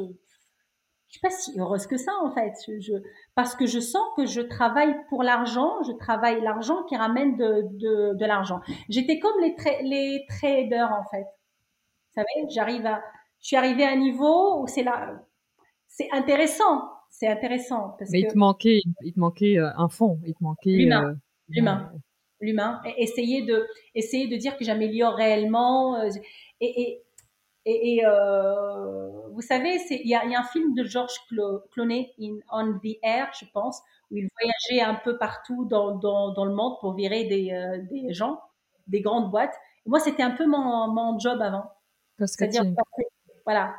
je suis pas si heureuse que ça en fait. Je, parce que je sens que je travaille pour l'argent, je travaille l'argent qui ramène de, de, de l'argent. J'étais comme les, les traders en fait. Vous savez, j'arrive à, je suis arrivée à un niveau où c'est là, c'est intéressant, c'est intéressant. Parce Mais il te manquait, il te manquait euh, un fond, il te manquait l'humain, euh, l'humain, l'humain. Essayer de, essayer de dire que j'améliore réellement. Euh, et, et, et, euh, vous savez, il y a, y a, un film de George Clooney, in, On the Air, je pense, où il voyageait un peu partout dans, dans, dans le monde pour virer des, euh, des gens, des grandes boîtes. Moi, c'était un peu mon, mon job avant. C'est-à-dire, voilà,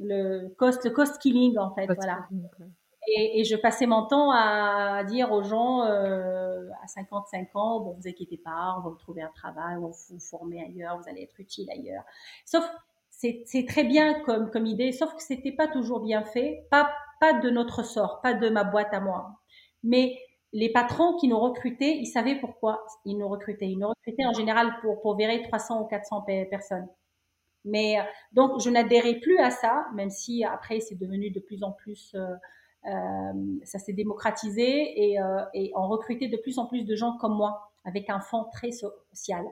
le cost, le cost killing en fait, voilà. Et, et, je passais mon temps à dire aux gens euh, à 55 ans, bon, vous inquiétez pas, on va vous trouver un travail, on va vous former ailleurs, vous allez être utile ailleurs. Sauf c'est très bien comme, comme idée, sauf que c'était pas toujours bien fait, pas, pas de notre sort, pas de ma boîte à moi. Mais les patrons qui nous recrutaient, ils savaient pourquoi ils nous recrutaient. Ils nous recrutaient en général pour, pour verrer 300 ou 400 personnes. Mais donc, je n'adhérais plus à ça, même si après, c'est devenu de plus en plus, euh, euh, ça s'est démocratisé et, euh, et on recrutait de plus en plus de gens comme moi, avec un fond très social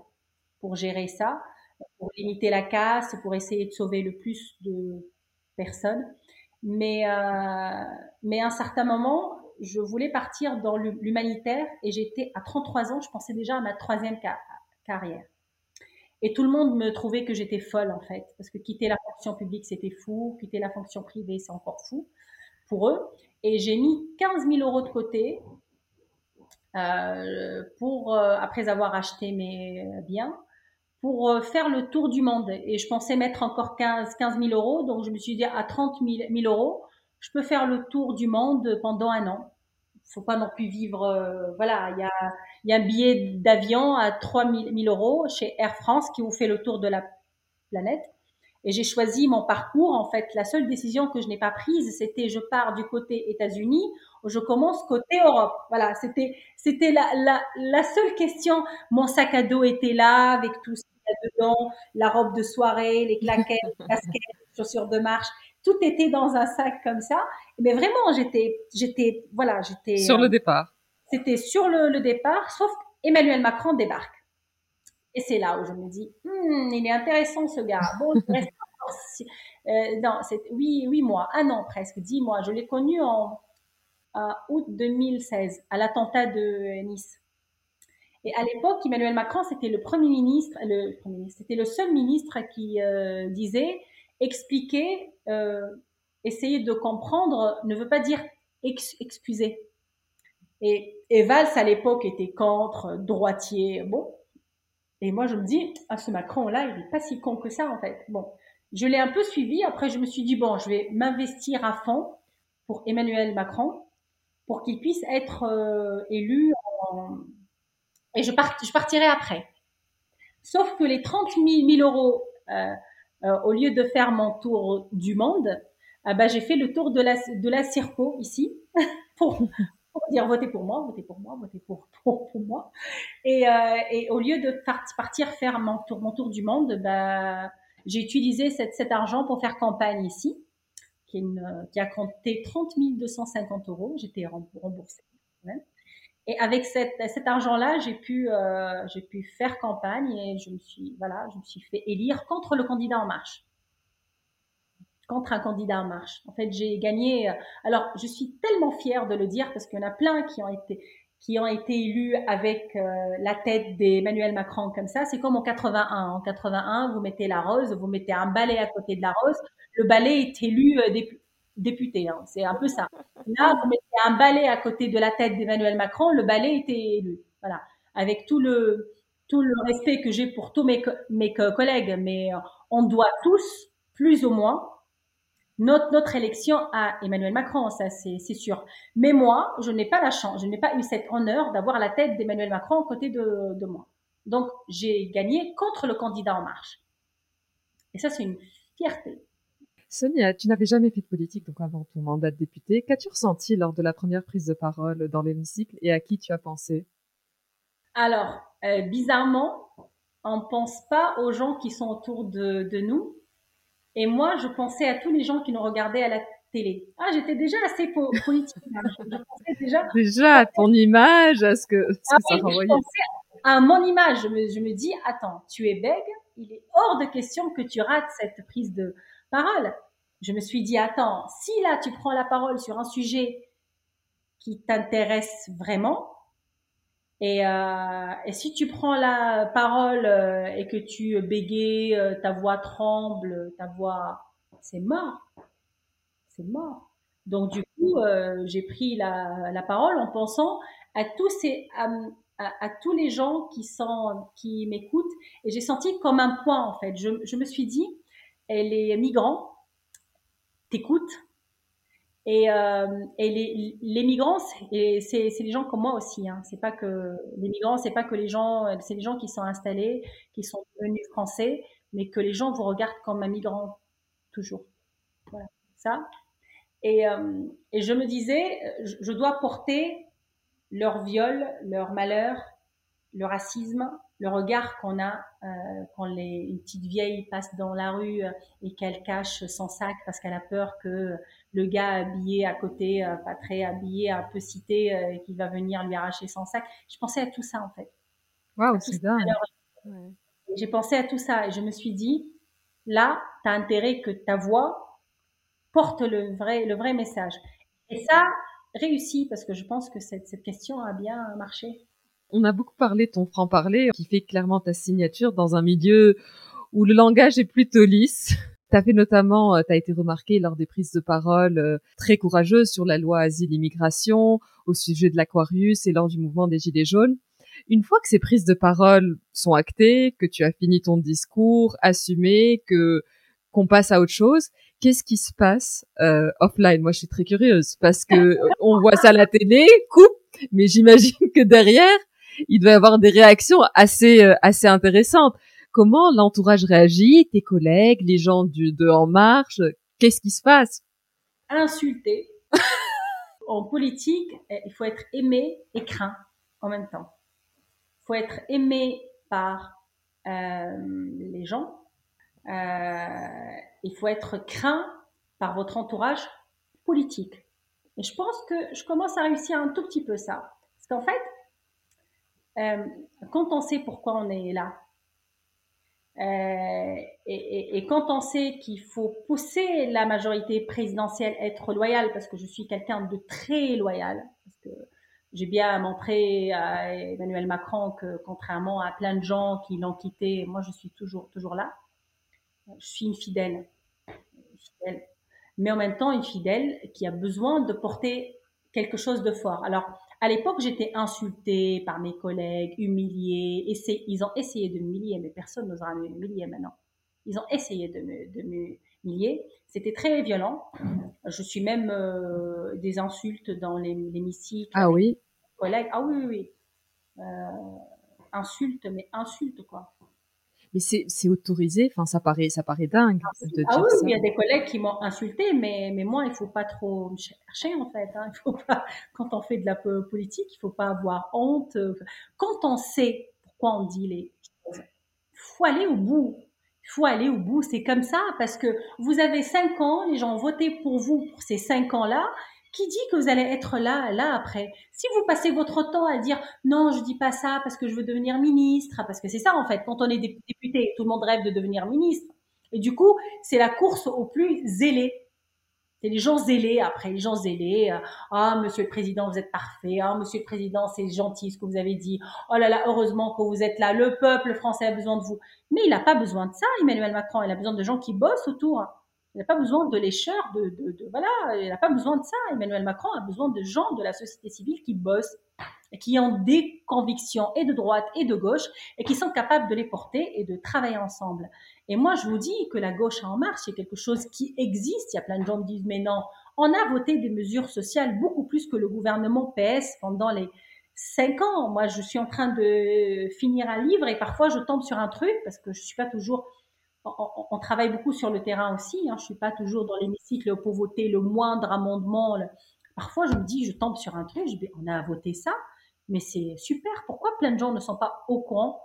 pour gérer ça pour limiter la casse, pour essayer de sauver le plus de personnes. Mais, euh, mais à un certain moment, je voulais partir dans l'humanitaire et j'étais à 33 ans, je pensais déjà à ma troisième carrière. Et tout le monde me trouvait que j'étais folle en fait, parce que quitter la fonction publique c'était fou, quitter la fonction privée c'est encore fou Et j'ai mis 15 000 euros de côté euh, pour euh, après avoir acheté mes biens pour euh, faire le tour du monde. Et je pensais mettre encore 15, 15 000 euros. Donc, je me suis dit, à 30 000, euros, je peux faire le tour du monde pendant un an. Faut pas non plus vivre, voilà, il y a un billet d'avion à 3 000, euros chez Air France qui vous fait le tour de la planète. Et j'ai choisi mon parcours. En fait, la seule décision que je n'ai pas prise, c'était je pars du côté États-Unis ou je commence côté Europe. Voilà, c'était c'était la, la, la seule question. Mon sac à dos était là avec tout dedans, la robe de soirée, les claquettes, les casquettes, les chaussures de marche, tout était dans un sac comme ça. Mais vraiment, j'étais, j'étais, voilà, j'étais sur le départ. C'était sur le, départ, sauf Emmanuel Macron débarque. Et c'est là où je me dis, hmm, il est intéressant ce gars. Bon, reste euh, non, c'est huit, huit mois, un an presque, dix mois. Je l'ai connu en août 2016 à l'attentat de Nice. Et à l'époque, Emmanuel Macron, c'était le premier ministre, le c'était le seul ministre qui euh, disait expliquer, euh, essayer de comprendre ne veut pas dire excuser. Et, et Valls à l'époque était contre, droitier, bon. Et moi je me dis, ah ce Macron-là, il est pas si con que ça en fait. Bon, je l'ai un peu suivi. Après je me suis dit bon, je vais m'investir à fond pour Emmanuel Macron pour qu'il puisse être euh, élu et je, partirai après. Sauf que les 30 000 euros, euh, euh, au lieu de faire mon tour du monde, euh, bah, j'ai fait le tour de la, de la Circo ici pour, pour, dire votez pour moi, votez pour moi, votez pour, pour, pour moi. Et, euh, et, au lieu de partir faire mon tour, mon tour du monde, bah, j'ai utilisé cette, cet argent pour faire campagne ici, qui, qui a compté 30 250 euros. J'étais remboursée. Et avec cet argent-là, j'ai pu, euh, j'ai pu faire campagne et je me suis, voilà, je me suis fait élire contre le candidat En Marche. Contre un candidat En Marche. En fait, j'ai gagné. Euh, alors, je suis tellement fière de le dire parce qu'il y en a plein qui ont été, qui ont été élus avec euh, la tête d'Emmanuel Macron comme ça. C'est comme en 81. En 81, vous mettez la rose, vous mettez un balai à côté de la rose. Le balai est élu député. Hein. C'est un peu ça. Là, vous mettez un balai à côté de la tête d'Emmanuel Macron, le balai était élu. Voilà. Avec tout le, tout le respect que j'ai pour tous mes, mes collègues, mais euh, on doit tous, plus ou moins, notre, notre élection à Emmanuel Macron, ça c'est sûr. Mais moi, je n'ai pas la chance, je n'ai pas eu cet honneur d'avoir la tête d'Emmanuel Macron à côté de, de moi. Donc, j'ai gagné contre le candidat En Marche. Et ça, c'est une fierté. Sonia, tu n'avais jamais fait de politique donc avant ton mandat de députée. Qu'as-tu ressenti lors de la première prise de parole dans l'hémicycle et à qui tu as pensé? Alors, euh, bizarrement, on ne pense pas aux gens qui sont autour de, nous. Et moi, je pensais à tous les gens qui nous regardaient à la télé. Ah, j'étais déjà assez politique. Hein. Je, pensais déjà, déjà à ton image, à ce que, ah ça renvoyait. Je pensais à mon image. Je me, je me dis, attends, tu es bègue, il est hors de question que tu rates cette prise de parole je me suis dit, attends, si là tu prends la parole sur un sujet qui t'intéresse vraiment, et, euh, et, si tu prends la parole euh, et que tu bégayes, euh, ta voix tremble, ta voix, c'est mort, c'est mort. Donc du coup, j'ai pris la, la, parole en pensant à tous ces, à, à, tous les gens qui sont, qui m'écoutent, et j'ai senti comme un point en fait. Je, je me suis dit, et les migrants, t'écoutent. Et, euh, et les, les, migrants, c'est les gens comme moi aussi. Hein. C'est pas que les migrants, c'est pas que les gens, c'est les gens qui sont installés, qui sont devenus français, mais que les gens vous regardent comme un migrant toujours. Voilà, ça. Et, euh, et je me disais, je, je dois porter leur viol, leur malheur, le racisme, le regard qu'on a euh, quand les, une petite vieille passe dans la rue et qu'elle cache son sac parce qu'elle a peur que le gars habillé à côté, euh, pas très habillé, un peu cité, euh, qui va venir lui arracher son sac. Je pensais à tout ça en fait. Waouh, c'est dingue. J'ai pensé à tout ça et je me suis dit, là, tu as intérêt que ta voix porte le vrai, le vrai message. Et ça réussit parce que je pense que cette, cette question a bien marché. On a beaucoup parlé de ton franc-parler qui fait clairement ta signature dans un milieu où le langage est plutôt lisse. T'as fait notamment, euh, t'as été remarqué lors des prises de parole euh, très courageuses sur la loi asile-immigration, au sujet de l'Aquarius et lors du mouvement des Gilets jaunes. Une fois que ces prises de parole sont actées, que tu as fini ton discours, assumé, que qu'on passe à autre chose, qu'est-ce qui se passe euh, offline? Moi, je suis très curieuse parce que on voit ça à la télé, coupe, mais j'imagine que derrière, il doit y avoir des réactions assez euh, assez intéressantes. Comment l'entourage réagit, tes collègues, les gens du de En Marche, qu'est-ce qui se passe? Insulté. en politique, eh, il faut être aimé et craint en même temps. Il faut être aimé par euh, les gens. Euh, il faut être craint par votre entourage politique. Et je pense que je commence à réussir un tout petit peu ça. Parce qu'en fait, euh, quand on sait pourquoi on est là, euh, et, quand on sait qu'il faut pousser la majorité présidentielle à être loyale, parce que je suis quelqu'un de très loyal, parce que j'ai bien montré à Emmanuel Macron que contrairement à plein de gens qui l'ont quitté, moi je suis toujours toujours là. Je suis une fidèle, fidèle, mais en même temps une fidèle qui a besoin de porter quelque chose de fort. Alors à l'époque, j'étais insultée par mes collègues, humiliée. ils ont essayé de m'humilier, mais personne n'osera m'humilier maintenant. Ils ont essayé de m'humilier. C'était très violent. Je suis même euh, des insultes dans l'hémicycle. Ah oui. Collègues. Ah oui, oui, oui. Euh, insultes, mais insultes, quoi mais c'est autorisé. Enfin, ça paraît, ça paraît dingue. Ah, ah oui, il y a des collègues qui m'ont insulté, mais, mais moi, il faut pas trop me chercher en fait. Hein. Il faut pas, quand on fait de la politique, il faut pas avoir honte. Quand on sait pourquoi on dit les choses, faut aller au bout. Il faut aller au bout. C'est comme ça parce que vous avez cinq ans, les gens ont voté pour vous pour ces cinq ans-là. Qui dit que vous allez être là, là après? Si vous passez votre temps à dire non, je dis pas ça parce que je veux devenir ministre, parce que c'est ça en fait. Quand on est député, tout le monde rêve de devenir ministre. Et du coup, c'est la course au plus zélé. C'est les gens zélés après, les gens zélés. Euh, ah, monsieur le président, vous êtes parfait. Ah, monsieur le président, c'est gentil ce que vous avez dit. Oh là là, heureusement que vous êtes là. Le peuple français a besoin de vous. Mais il n'a pas besoin de ça, Emmanuel Macron. Il a besoin de gens qui bossent autour. Il n'a pas besoin de lécheurs, de, de, de, voilà, il n'a pas besoin de ça. Emmanuel Macron a besoin de gens de la société civile qui bossent, qui ont des convictions et de droite et de gauche, et qui sont capables de les porter et de travailler ensemble. Et moi, je vous dis que la gauche en marche, c'est quelque chose qui existe. Il y a plein de gens qui disent, mais non, on a voté des mesures sociales beaucoup plus que le gouvernement PS pendant les cinq ans. Moi, je suis en train de finir un livre et parfois je tombe sur un truc parce que je suis pas toujours on, travaille beaucoup sur le terrain aussi. Hein. Je suis pas toujours dans l'hémicycle pour voter le moindre amendement. Parfois, je me dis, je tombe sur un truc, on a voté ça, mais c'est super. Pourquoi plein de gens ne sont pas au courant?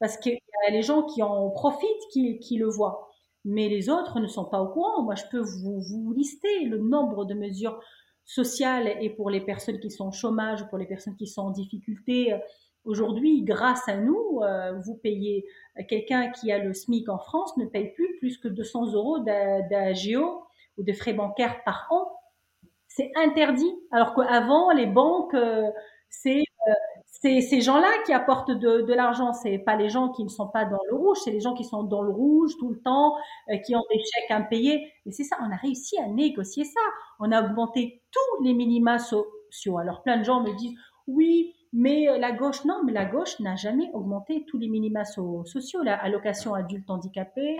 Parce qu'il y a les gens qui en profitent, qui, le voient, mais les autres ne sont pas au courant. Moi, je peux vous, vous lister le nombre de mesures sociales et pour les personnes qui sont au chômage, pour les personnes qui sont en difficulté Aujourd'hui, grâce à nous, euh, vous payez quelqu'un qui a le SMIC en France ne paye plus plus que 200 euros d'AGO ou de frais bancaires par an. C'est interdit. Alors qu'avant, les banques, euh, c'est euh, c'est ces gens-là qui apportent de, de l'argent. C'est pas les gens qui ne sont pas dans le rouge, c'est les gens qui sont dans le rouge tout le temps, qui ont des chèques impayés. Et c'est ça, on a réussi à négocier ça. On a augmenté tous les minima sociaux. Alors plein de gens me disent, oui, mais euh, la gauche, non, mais la gauche n'a jamais augmenté tous les minima sociaux, la allocation adulte handicapé,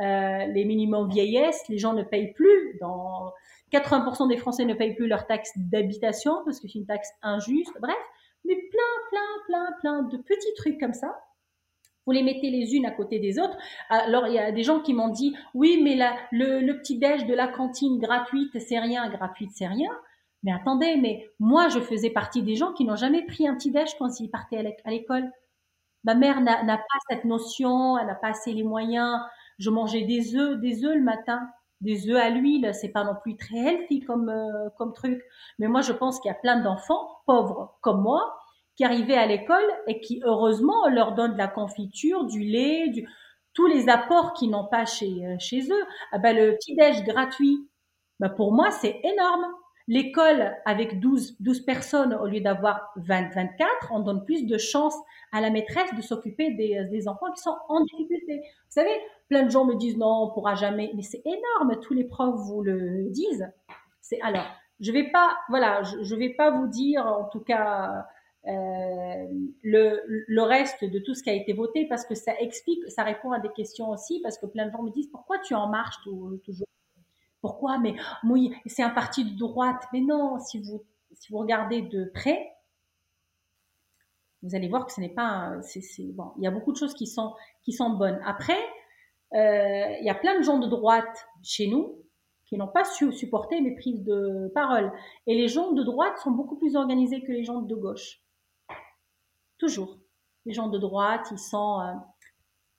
euh, les minimums vieillesse, les gens ne payent plus. Dans 80% des Français ne payent plus leur taxe d'habitation parce que c'est une taxe injuste. Bref, mais plein, plein, plein, plein de petits trucs comme ça. Vous les mettez les unes à côté des autres. Alors, il y a des gens qui m'ont dit, oui, mais la, le, le petit déj de la cantine gratuite, c'est rien, gratuite, c'est rien. Mais attendez, mais moi, je faisais partie des gens qui n'ont jamais pris un petit déj quand ils partaient à l'école. Ma mère n'a pas cette notion, elle n'a pas assez les moyens. Je mangeais des œufs, des œufs le matin, des œufs à l'huile. C'est pas non plus très healthy comme euh, truc. Mais moi, je pense qu'il y a plein d'enfants pauvres comme moi qui arrivaient à l'école et qui heureusement on leur donne de la confiture, du lait, tous les apports qu'ils n'ont pas chez euh, chez eux. Ah ben, le petit déj gratuit, ben, pour moi c'est énorme. L'école avec 12, 12 personnes au lieu d'avoir 20, 24, on donne plus de chance à la maîtresse de s'occuper des, des, enfants qui sont en difficulté. Vous savez, plein de gens me disent non, on pourra jamais, mais c'est énorme, tous les profs vous le disent. C'est alors, je vais pas, voilà, je, je vais pas vous dire en tout cas euh, le, le reste de tout ce qui a été voté parce que ça explique, ça répond à des questions aussi parce que plein de gens me disent pourquoi tu en marches toujours pourquoi? Mais oui, c'est un parti de droite. Mais non, si vous, si vous regardez de près, vous allez voir que ce n'est pas. C'est, bon, il y a beaucoup de choses qui sont, qui sont bonnes. Après, euh, il y a plein de gens de droite chez nous qui n'ont pas su supporter mes prises de parole. Et les gens de droite sont beaucoup plus organisés que les gens de gauche. Toujours. Les gens de droite, ils sont.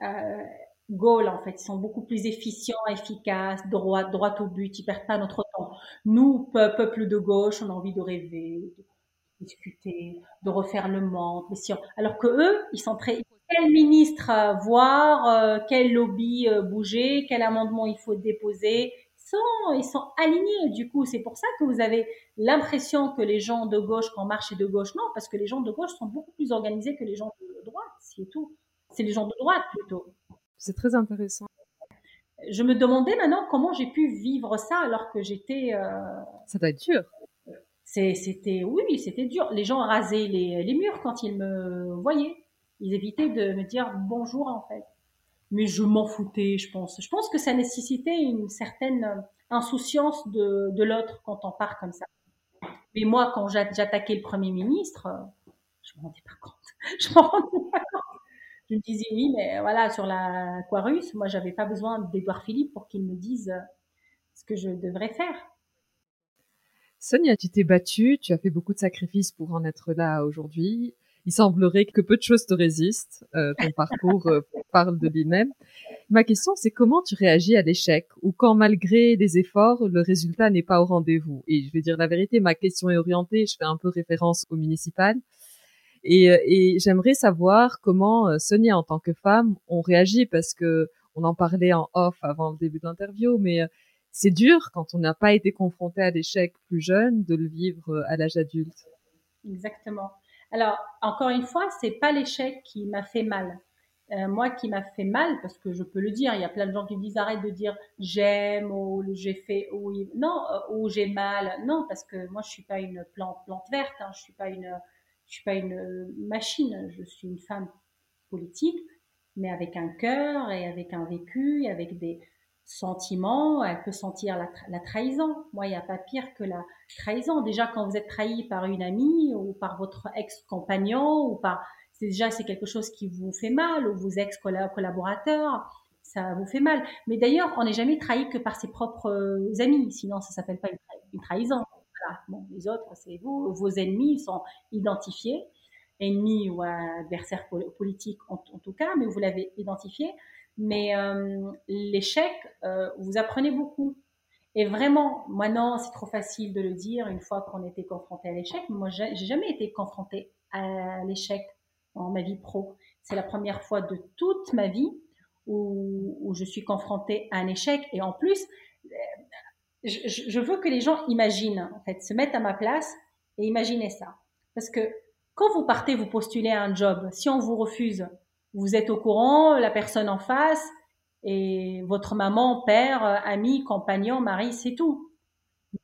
Euh, euh, goal en fait. Ils sont beaucoup plus efficients, efficaces, droit, droit au but. Ils perdent pas notre temps. Nous, peuple de gauche, on a envie de rêver, de discuter, de refaire le monde. Mais si Alors que eux, ils sont très quel ministre voir, euh, quel lobby euh, bouger, quel amendement il faut déposer. Ils sont, ils sont alignés. Du coup, c'est pour ça que vous avez l'impression que les gens de gauche, quand marche de gauche, non, parce que les gens de gauche sont beaucoup plus organisés que les gens de droite, c'est tout. C'est les gens de droite plutôt. C'est très intéressant. Je me demandais maintenant comment j'ai pu vivre ça alors que j'étais. Euh... Ça doit être dur. C'était, oui, c'était dur. Les gens rasaient les, les, murs quand ils me voyaient. Ils évitaient de me dire bonjour en fait. Mais je m'en foutais, je pense. Je pense que ça nécessitait une certaine insouciance de, de l'autre quand on part comme ça. Mais moi, quand j'attaquais le Premier ministre, je me rendais pas compte. Je m'en rendais pas compte je me disais oui, mais voilà, sur la Quarus, moi, j'avais pas besoin d'Edouard Philippe pour qu'il me dise euh, ce que je devrais faire. Sonia, tu t'es battue, tu as fait beaucoup de sacrifices pour en être là aujourd'hui. Il semblerait que peu de choses te résistent. Euh, ton parcours euh, parle de lui-même. Ma question, c'est comment tu réagis à l'échec ou quand malgré des efforts, le résultat n'est pas au rendez-vous? Et je vais dire la vérité, ma question est orientée, je fais un peu référence au municipal. Et, euh, et j'aimerais savoir comment euh, Sonia, en tant que femme, on réagit parce que on en parlait en off avant le début de l'interview, mais euh, c'est dur quand on n'a pas été confronté à l'échec plus jeune de le vivre à l'âge adulte. Exactement. Alors, encore une fois, c'est pas l'échec qui m'a fait mal. Euh, moi qui m'a fait mal, parce que je peux le dire, il y a plein de gens qui disent arrête de dire j'aime ou j'ai fait ou non ou j'ai mal. Non, parce que moi je suis pas une plante plante verte, hein, je suis pas une je suis pas une machine, je suis une femme politique, mais avec un cœur et avec un vécu et avec des sentiments. Elle peut sentir la, trahison. Moi, il n'y a pas pire que la trahison. Déjà, quand vous êtes trahi par une amie ou par votre ex-compagnon ou par déjà c'est quelque chose qui vous fait mal ou vos ex-collaborateurs, ça vous fait mal. Mais d'ailleurs, on n'est jamais trahi que par ses propres amis, sinon ça s'appelle pas une, trahison. Bon, les autres, c'est vous, vos ennemis sont identifiés, ennemis ou adversaires politiques en, tout cas, mais vous l'avez identifié. Mais euh, l'échec, euh, vous apprenez beaucoup. Et vraiment, maintenant, c'est trop facile de le dire une fois qu'on était confronté à l'échec. Moi, j'ai jamais été confronté à l'échec dans ma vie pro. C'est la première fois de toute ma vie où, où, je suis confrontée à un échec. Et en plus, je, je, veux que les gens imaginent, en fait, se mettent à ma place et imaginez ça. Parce que quand vous partez, vous postulez à un job, si on vous refuse, vous êtes au courant, la personne en face, et votre maman, père, ami, compagnon, mari, c'est tout.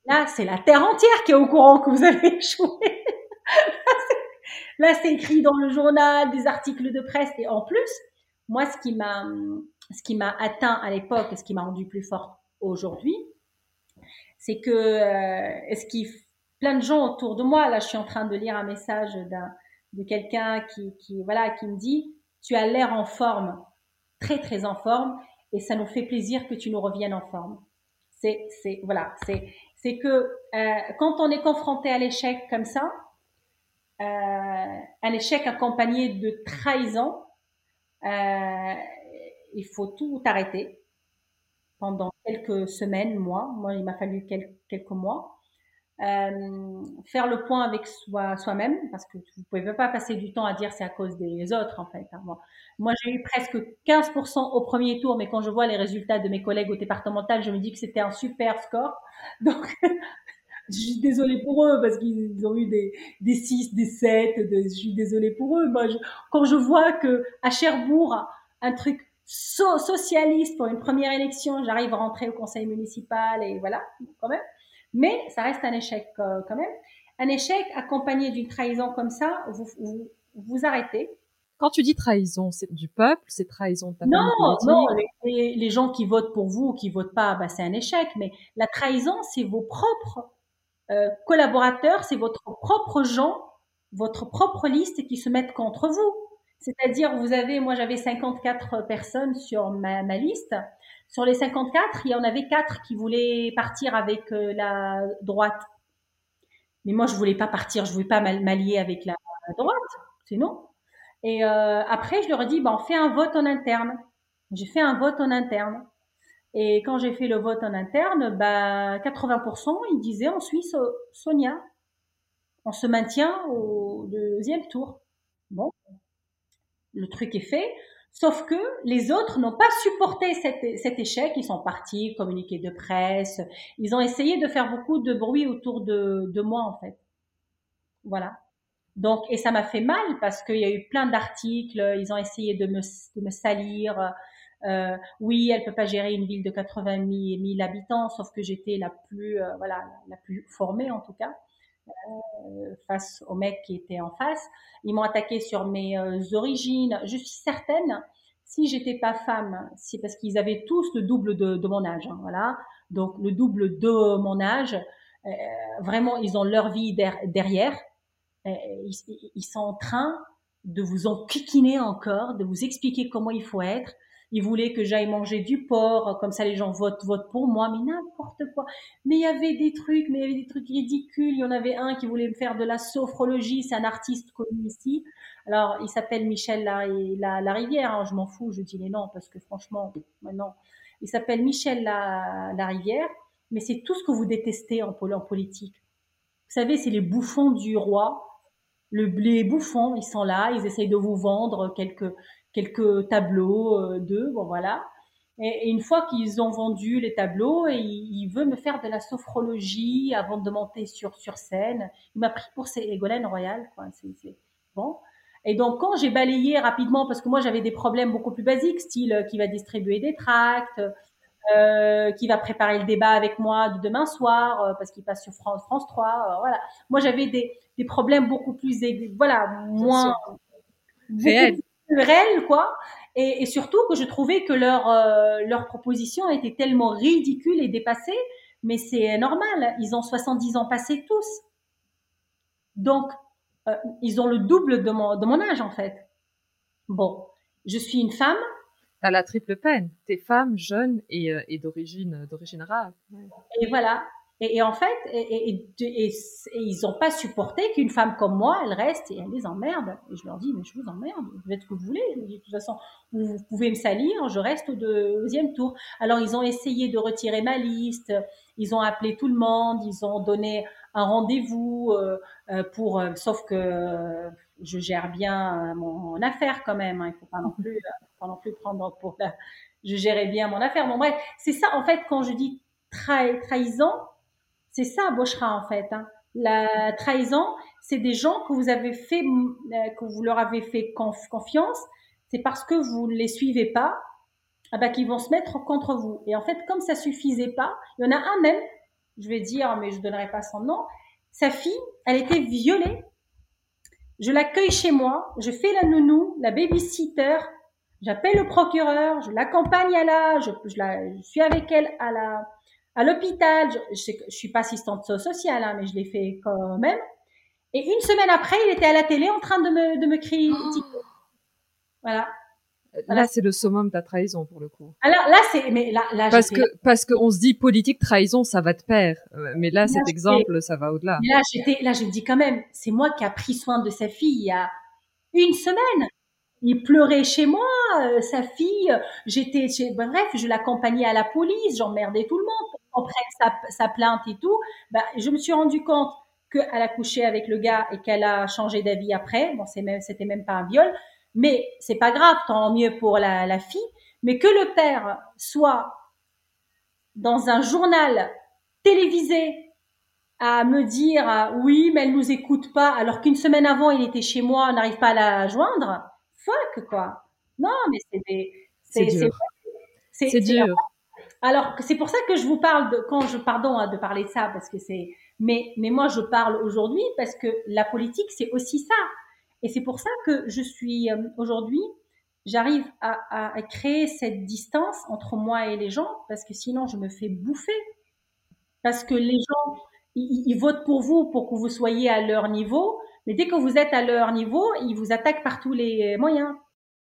Là, c'est la terre entière qui est au courant que vous avez échoué. Là, c'est écrit dans le journal, des articles de presse. Et en plus, moi, ce qui m'a, ce qui m'a atteint à l'époque et ce qui m'a rendu plus forte aujourd'hui, c'est que, euh, est-ce qu'il, plein de gens autour de moi, là, je suis en train de lire un message de quelqu'un qui, voilà, qui me dit, tu as l'air en forme, très, très en forme, et ça nous fait plaisir que tu nous reviennes en forme. C'est, voilà, c'est que euh, quand on est confronté à l'échec comme ça, euh, un échec accompagné de trahison, euh, il faut tout arrêter pendant quelques semaines, mois. Moi, il m'a fallu quelques, mois. Euh, faire le point avec soi, soi-même, parce que vous pouvez pas passer du temps à dire c'est à cause des autres, en fait. Hein. Moi, j'ai eu presque 15% au premier tour, mais quand je vois les résultats de mes collègues au départemental, je me dis que c'était un super score. Donc, je suis désolée pour eux parce qu'ils ont eu des, des 6, des 7, je suis désolée pour eux. Quand je vois que à Cherbourg, un truc socialiste pour une première élection, j'arrive à rentrer au conseil municipal et voilà, quand même. Mais ça reste un échec euh, quand même. Un échec accompagné d'une trahison comme ça, vous, vous, vous arrêtez. Quand tu dis trahison, c'est du peuple, c'est trahison de ta Non, non, les, les, gens qui votent pour vous ou qui votent pas, bah, c'est un échec. Mais la trahison, c'est vos propres euh, collaborateurs, c'est votre propre gens, votre propre liste qui se mettent contre vous. C'est-à-dire, vous avez, moi j'avais 54 personnes sur ma, liste. Sur les 54, il y en avait quatre qui voulaient partir avec euh, la droite. Mais moi, je voulais pas partir, je voulais pas m'allier avec la, droite, c'est non. Et euh, après, je leur ai dit, ben, on fait un vote en interne. J'ai fait un vote en interne. Et quand j'ai fait le vote en interne, bah, 80%, ils disaient en Suisse, Sonia, on se maintient au deuxième tour. Bon, le truc est fait. Sauf que les autres n'ont pas supporté cet, échec. Ils sont partis, communiqués de presse. Ils ont essayé de faire beaucoup de bruit autour de, de moi, en fait. Voilà. Donc, et ça m'a fait mal parce qu'il y a eu plein d'articles. Ils ont essayé de me, de me salir. Euh, oui, elle peut pas gérer une ville de 80 000, habitants, sauf que j'étais la plus, euh, voilà, la plus formée en tout cas. Euh, face aux mecs qui étaient en face. Ils m'ont attaqué sur mes euh, origines. Je suis certaine, si j'étais pas femme, c'est parce qu'ils avaient tous le double de, mon âge. Hein, voilà, donc le double de mon âge. Euh, vraiment, ils ont leur vie derrière. Ils, sont en train de vous enquiquiner encore, de vous expliquer comment il faut être ils voulaient que j'aille manger du porc, comme ça les gens votent, votent pour moi, mais n'importe quoi. Mais il y avait des trucs, mais il y avait des trucs ridicules. Il y en avait un qui voulait me faire de la sophrologie, c'est un artiste connu ici. Alors, il s'appelle Michel la, la, Rivière, hein, je m'en fous, je dis les noms parce que franchement, maintenant, il s'appelle Michel la, la Rivière, mais c'est tout ce que vous détestez en, en politique. Vous savez, c'est les bouffons du roi. Le, les bouffons, ils sont là, ils essayent de vous vendre quelques, quelques tableaux euh, d'eux, bon voilà. Et, une fois qu'ils ont vendu les tableaux, et il, veut me faire de la sophrologie avant de monter sur sur scène. Il m'a pris pour Ségolène Royal, quoi. C'est bon. Et donc quand j'ai balayé rapidement, parce que moi j'avais des problèmes beaucoup plus basiques, style euh, qui va distribuer des tracts, euh, qui va préparer le débat avec moi de demain soir, euh, parce qu'il passe sur France, France 3, euh, voilà. Moi j'avais des, des problèmes beaucoup plus, voilà, moins réels quoi. Et, et, surtout que je trouvais que leur euh, leur proposition était tellement ridicule et dépassée, mais c'est normal. Ils ont 70 ans passés tous, donc euh, ils ont le double de mon de mon âge en fait. Bon, je suis une femme. T'as la triple peine. T'es femme, jeune et, euh, et d'origine d'origine arabe. Et voilà. Et, et en fait, et, et ils n'ont pas supporté qu'une femme comme moi, elle reste et elle les emmerde. Et je leur dis, mais je vous emmerde, vous faites ce que vous voulez. De toute façon, vous, pouvez me salir, je reste au deuxième tour. Alors, ils ont essayé de retirer ma liste, ils ont appelé tout le monde, ils ont donné un rendez-vous euh, euh pour, euh, sauf que je gère bien mon, affaire quand même. Hein, il faut pas non plus, pas non plus prendre pour la, je gérais bien mon affaire. Bon bref, c'est ça en fait quand je dis trahison, c'est ça, Bochra, en fait. Hein. La trahison, c'est des gens que vous avez fait, euh, que vous leur avez fait confiance. C'est parce que vous ne les suivez pas, ah bah, qu'ils vont se mettre contre vous. Et en fait, comme ça suffisait pas, il y en a un même, je vais dire, mais je donnerai pas son nom. Sa fille, elle était violée. Je l'accueille chez moi, je fais la nounou, la babysitter, j'appelle le procureur, je l'accompagne à la, je, je suis avec elle à la, à l'hôpital, je, je, je, suis pas assistante sociale, hein, mais je l'ai fait quand même. Et une semaine après, il était à la télé en train de me, de me crier. Oh. Voilà. Là, c'est le summum de ta trahison pour le coup. Alors là, c'est mais là, là parce que parce qu'on se dit politique trahison, ça va de pair. Euh, mais là, cet exemple, ça va au-delà. Là, j'étais là, je me dis quand même, c'est moi qui a pris soin de sa fille il y a une semaine. Il pleurait chez moi, euh, sa fille. J'étais, bref, je l'accompagnais à la police, j'emmerdais tout le monde après sa, sa, plainte et tout, bah, je me suis rendu compte qu'elle a couché avec le gars et qu'elle a changé d'avis après. Bon, c'est même, c'était même pas un viol, mais c'est pas grave, tant mieux pour la, la fille. Mais que le père soit dans un journal télévisé à me dire oui, mais elle nous écoute pas, alors qu'une semaine avant il était chez moi, on n'arrive pas à la joindre. Fuck quoi. Non, mais c'est des, c'est dur. C'est dur. Alors c'est pour ça que je vous parle de quand je pardon hein, de parler de ça parce que c'est mais mais moi je parle aujourd'hui parce que la politique c'est aussi ça et c'est pour ça que je suis euh, aujourd'hui j'arrive à, à, créer cette distance entre moi et les gens parce que sinon je me fais bouffer parce que les gens ils, ils votent pour vous pour que vous soyez à leur niveau mais dès que vous êtes à leur niveau ils vous attaquent par tous les moyens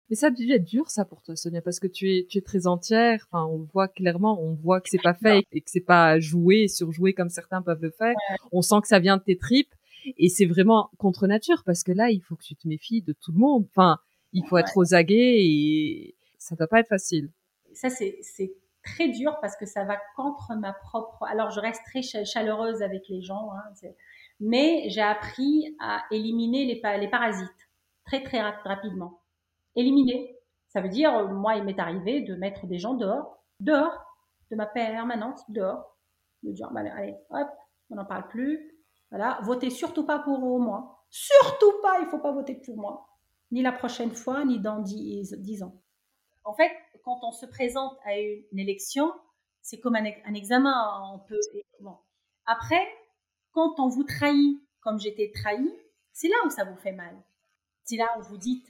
mais ça devait être dur, ça, pour toi, Sonia, parce que tu es, tu es très entière. Enfin, on voit clairement, on voit que c'est pas fait et que c'est pas joué, surjoué comme certains peuvent le faire. On sent que ça vient de tes tripes et c'est vraiment contre nature parce que là, il faut que tu te méfies de tout le monde. Enfin, il faut être aux aguets et ça doit pas être facile. Ça, c'est très dur parce que ça va contre ma propre. Alors, je reste très chaleureuse avec les gens, hein, mais j'ai appris à éliminer les, parasites très très rapidement éliminer. Ça veut dire, moi, il m'est arrivé de mettre des gens dehors, dehors, de ma permanence, dehors, de dire, bah, allez, hop, on n'en parle plus. Voilà, votez surtout pas pour moi. Surtout pas, il faut pas voter pour moi. Ni la prochaine fois, ni dans dix, ans. En fait, quand on se présente à une élection, c'est comme un, examen. Bon. Après, quand on vous trahit, comme j'étais trahi, c'est là où ça vous fait mal. C'est là où vous dites,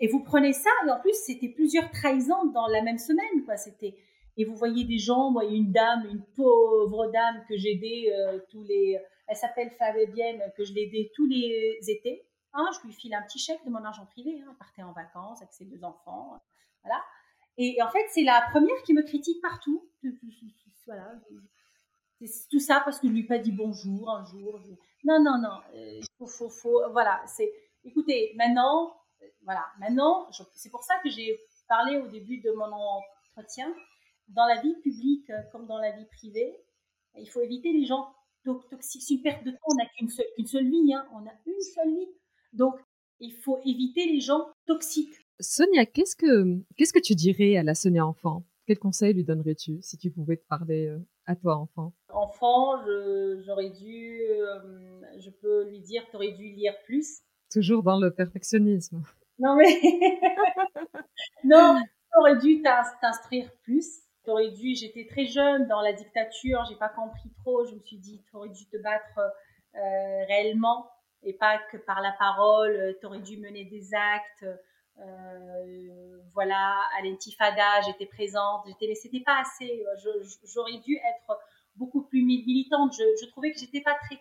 et vous prenez ça, et en plus, c'était plusieurs trahisons dans la même semaine, quoi. C'était, et vous voyez des gens, moi, une dame, une pauvre dame que j'aidais euh, tous les, elle s'appelle Fabienne, que je l'aidais tous les étés. Hein, je lui file un petit chèque de mon argent privé, hein, partait en vacances avec ses deux enfants, Et en fait, c'est la première qui me critique partout. Voilà. C'est tout ça parce que je lui ai pas dit bonjour un jour. Non, non, non. Il faut, faut, faut, voilà. C'est, écoutez, maintenant, voilà, maintenant, c'est pour ça que j'ai parlé au début de mon entretien. Dans la vie publique comme dans la vie privée, il faut éviter les gens toxiques. C'est une perte de temps. On n'a qu'une seule, seule vie. Hein. On a une seule vie. Donc, il faut éviter les gens toxiques. Sonia, qu'est-ce que, qu'est-ce que tu dirais à la Sonia enfant? Quel conseil lui donnerais-tu si tu pouvais te parler euh, à toi enfant? Enfant, j'aurais dû, euh, je peux lui dire, tu aurais dû lire plus. Toujours dans le perfectionnisme. Non mais, non, tu aurais dû t'instruire plus. Tu aurais dû, j'étais très jeune dans la dictature, j'ai pas compris trop. Je me suis dit, tu aurais dû te battre euh, réellement et pas que par la parole. Tu aurais dû mener des actes. Euh, voilà, à l'intifada, j'étais présente, j'étais, mais c'était pas assez. j'aurais dû être beaucoup plus militante. Je, trouvais que j'étais pas très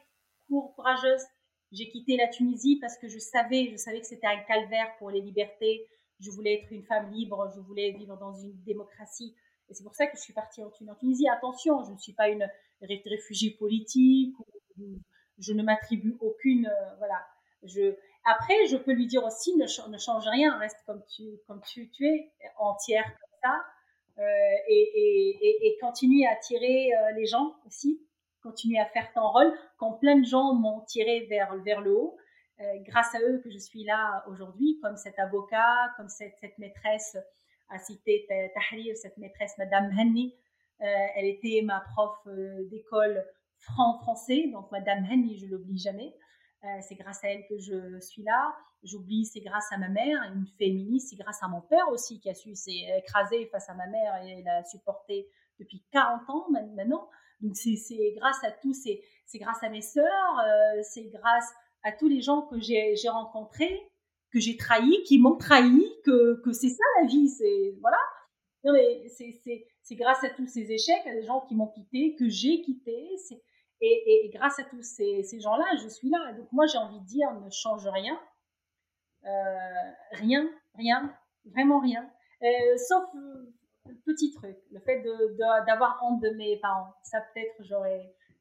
courageuse. J'ai quitté la Tunisie parce que je savais, je savais que c'était un calvaire pour les libertés. Je voulais être une femme libre, je voulais vivre dans une démocratie. Et c'est pour ça que je suis partie en Tunisie. Attention, je ne suis pas une réfugiée politique. Je ne m'attribue aucune, euh, voilà. Je, après, je peux lui dire aussi, ne, ne change rien, reste comme tu, es, entière comme ça, euh, et, continue à tirer euh, les gens aussi, continue à faire ton rôle. Quand plein de gens m'ont tiré vers, le haut, euh, grâce à eux que je suis là aujourd'hui, comme cet avocat, comme cette, maîtresse à cité Tahrir, cette maîtresse Madame Henny, elle était ma prof d'école franc-français, donc Madame Henny, je l'oublie jamais. Euh, c'est grâce à elle que je suis là. J'oublie, c'est grâce à ma mère, une féministe, c'est grâce à mon père aussi qui a su s'écraser face à ma mère et l'a supporté depuis 40 ans maintenant. Donc c'est grâce à tous, c'est grâce à mes sœurs, euh, c'est grâce à tous les gens que j'ai rencontrés, que j'ai trahis, qui m'ont trahi, que, que c'est ça la vie, c'est voilà. Non mais c'est grâce à tous ces échecs, à des gens qui m'ont quitté, que j'ai quitté. C'est et, grâce à tous ces, gens-là, je suis là. Donc moi, j'ai envie de dire, ne change rien. Euh, rien, rien, vraiment rien. Euh, sauf euh, petit truc, le fait d'avoir honte de mes parents. Ça peut-être,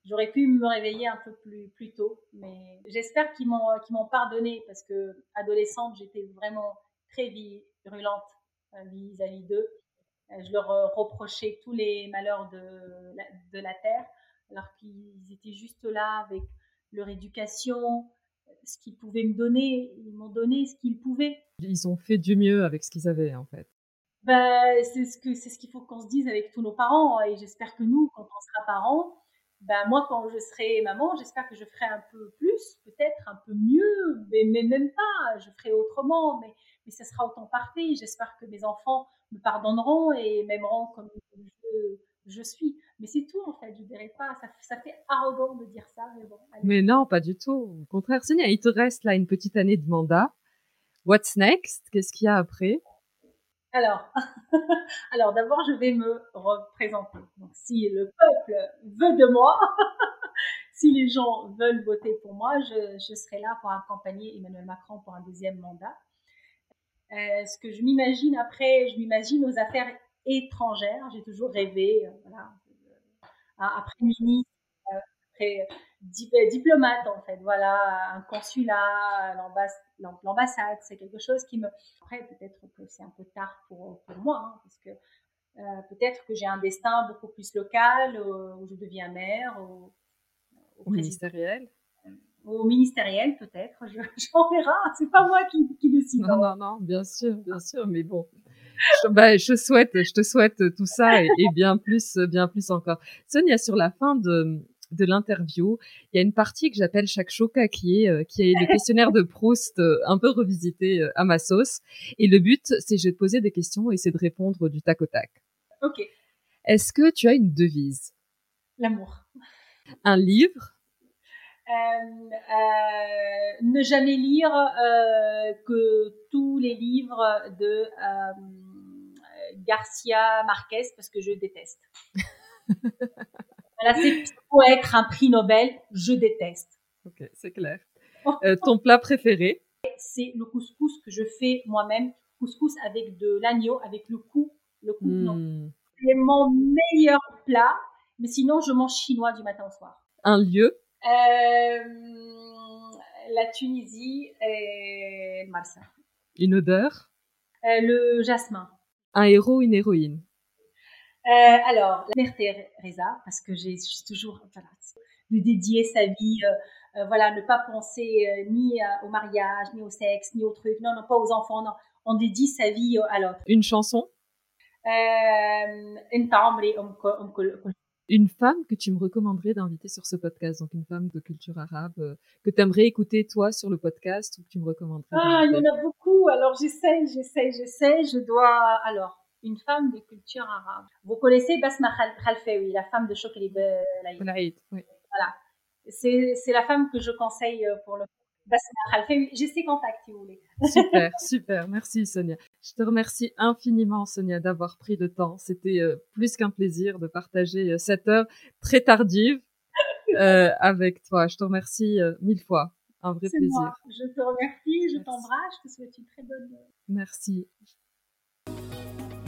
j'aurais, pu me réveiller un peu plus, tôt. Mais j'espère qu'ils m'ont, pardonné parce que adolescente, j'étais vraiment très virulente vis-à-vis d'eux. Je leur reprochais tous les malheurs de la terre alors qu'ils étaient juste là avec leur éducation, ce qu'ils pouvaient me donner, ils m'ont donné ce qu'ils pouvaient. Ils ont fait du mieux avec ce qu'ils avaient en fait. Ben, c'est ce que c'est ce qu'il faut qu'on se dise avec tous nos parents et j'espère que nous quand on sera parents ben moi quand je serai maman j'espère que je ferai un peu plus peut-être un peu mieux mais, même pas je ferai autrement mais mais ça sera autant parfait j'espère que mes enfants me pardonneront et m'aimeront comme je, je suis. Mais c'est tout en fait, je dirais pas, ça, fait arrogant de dire ça, mais bon. Mais non, pas du tout. Au contraire, Sonia, il te reste là une petite année de mandat. What's next? Qu'est-ce qu'il y a après? Alors, alors d'abord, je vais me représenter. Donc, si le peuple veut de moi, si les gens veulent voter pour moi, je, serai là pour accompagner Emmanuel Macron pour un deuxième mandat. Euh, ce que je m'imagine après, je m'imagine aux affaires étrangère. J'ai toujours rêvé, euh, voilà, euh, après ministre, euh, après diplomate en fait, voilà, un consulat, l'ambassade, c'est quelque chose qui me. Après, peut-être que c'est un peu tard pour, pour moi, hein, parce que peut-être que j'ai un destin beaucoup plus local, où je deviens maire, au, au, ministériel. Au ministériel, peut-être, j'en verrai, c'est pas moi qui, qui décide. Non, non, non, bien sûr, bien sûr, mais bon, bah, je souhaite, je te souhaite tout ça et, bien plus, bien plus encore. Sonia, sur la fin de, de l'interview, il y a une partie que j'appelle chaque choca qui est, euh, qui est le questionnaire de Proust euh, un peu revisité euh, à ma sauce. Et le but, c'est je vais te poser des questions et c'est de répondre du tac au tac. Ok. Est-ce que tu as une devise? L'amour. Un livre? Euh, ne jamais lire euh, que tous les livres de Garcia Marquez parce que je déteste. voilà, c'est pour être un prix Nobel, je déteste. Ok, c'est clair. Euh, ton plat préféré? C'est le couscous que je fais moi-même. Couscous avec de l'agneau, avec le cou, Le non. Hmm. C'est mon meilleur plat, mais sinon, je mange chinois du matin au soir. Un lieu? Euh, la Tunisie et Marseille. Une odeur? Euh, le jasmin. Un héros, une héroïne Euh, alors, la mère Teresa, parce que j'ai toujours voilà, de dédier sa vie, euh, euh, voilà, ne pas penser ni au mariage, ni au sexe, ni au truc, non, non, pas aux enfants, non. On dédie sa vie à l'autre. Une chanson? une femme que tu me recommanderais d'inviter sur ce podcast, donc une femme de culture arabe euh, que tu aimerais écouter toi sur le podcast ou que tu me recommanderais Ah, il y en a beaucoup. Alors j'essaye, j'essaye, j'essaye. Je dois alors une femme de culture arabe. Vous connaissez Basma Khalfaoui, la femme de Chokri Belaïd? Oui. Voilà. C'est la femme que je conseille euh, pour le Voulez. Super, super. Merci Sonia. Je te remercie infiniment Sonia d'avoir pris le temps. C'était euh, plus qu'un plaisir de partager euh, cette heure très tardive euh, avec toi. Je te remercie mille fois. Un vrai plaisir. moi. Je te remercie, je t'embrasse, je te souhaite une très bonne. Merci.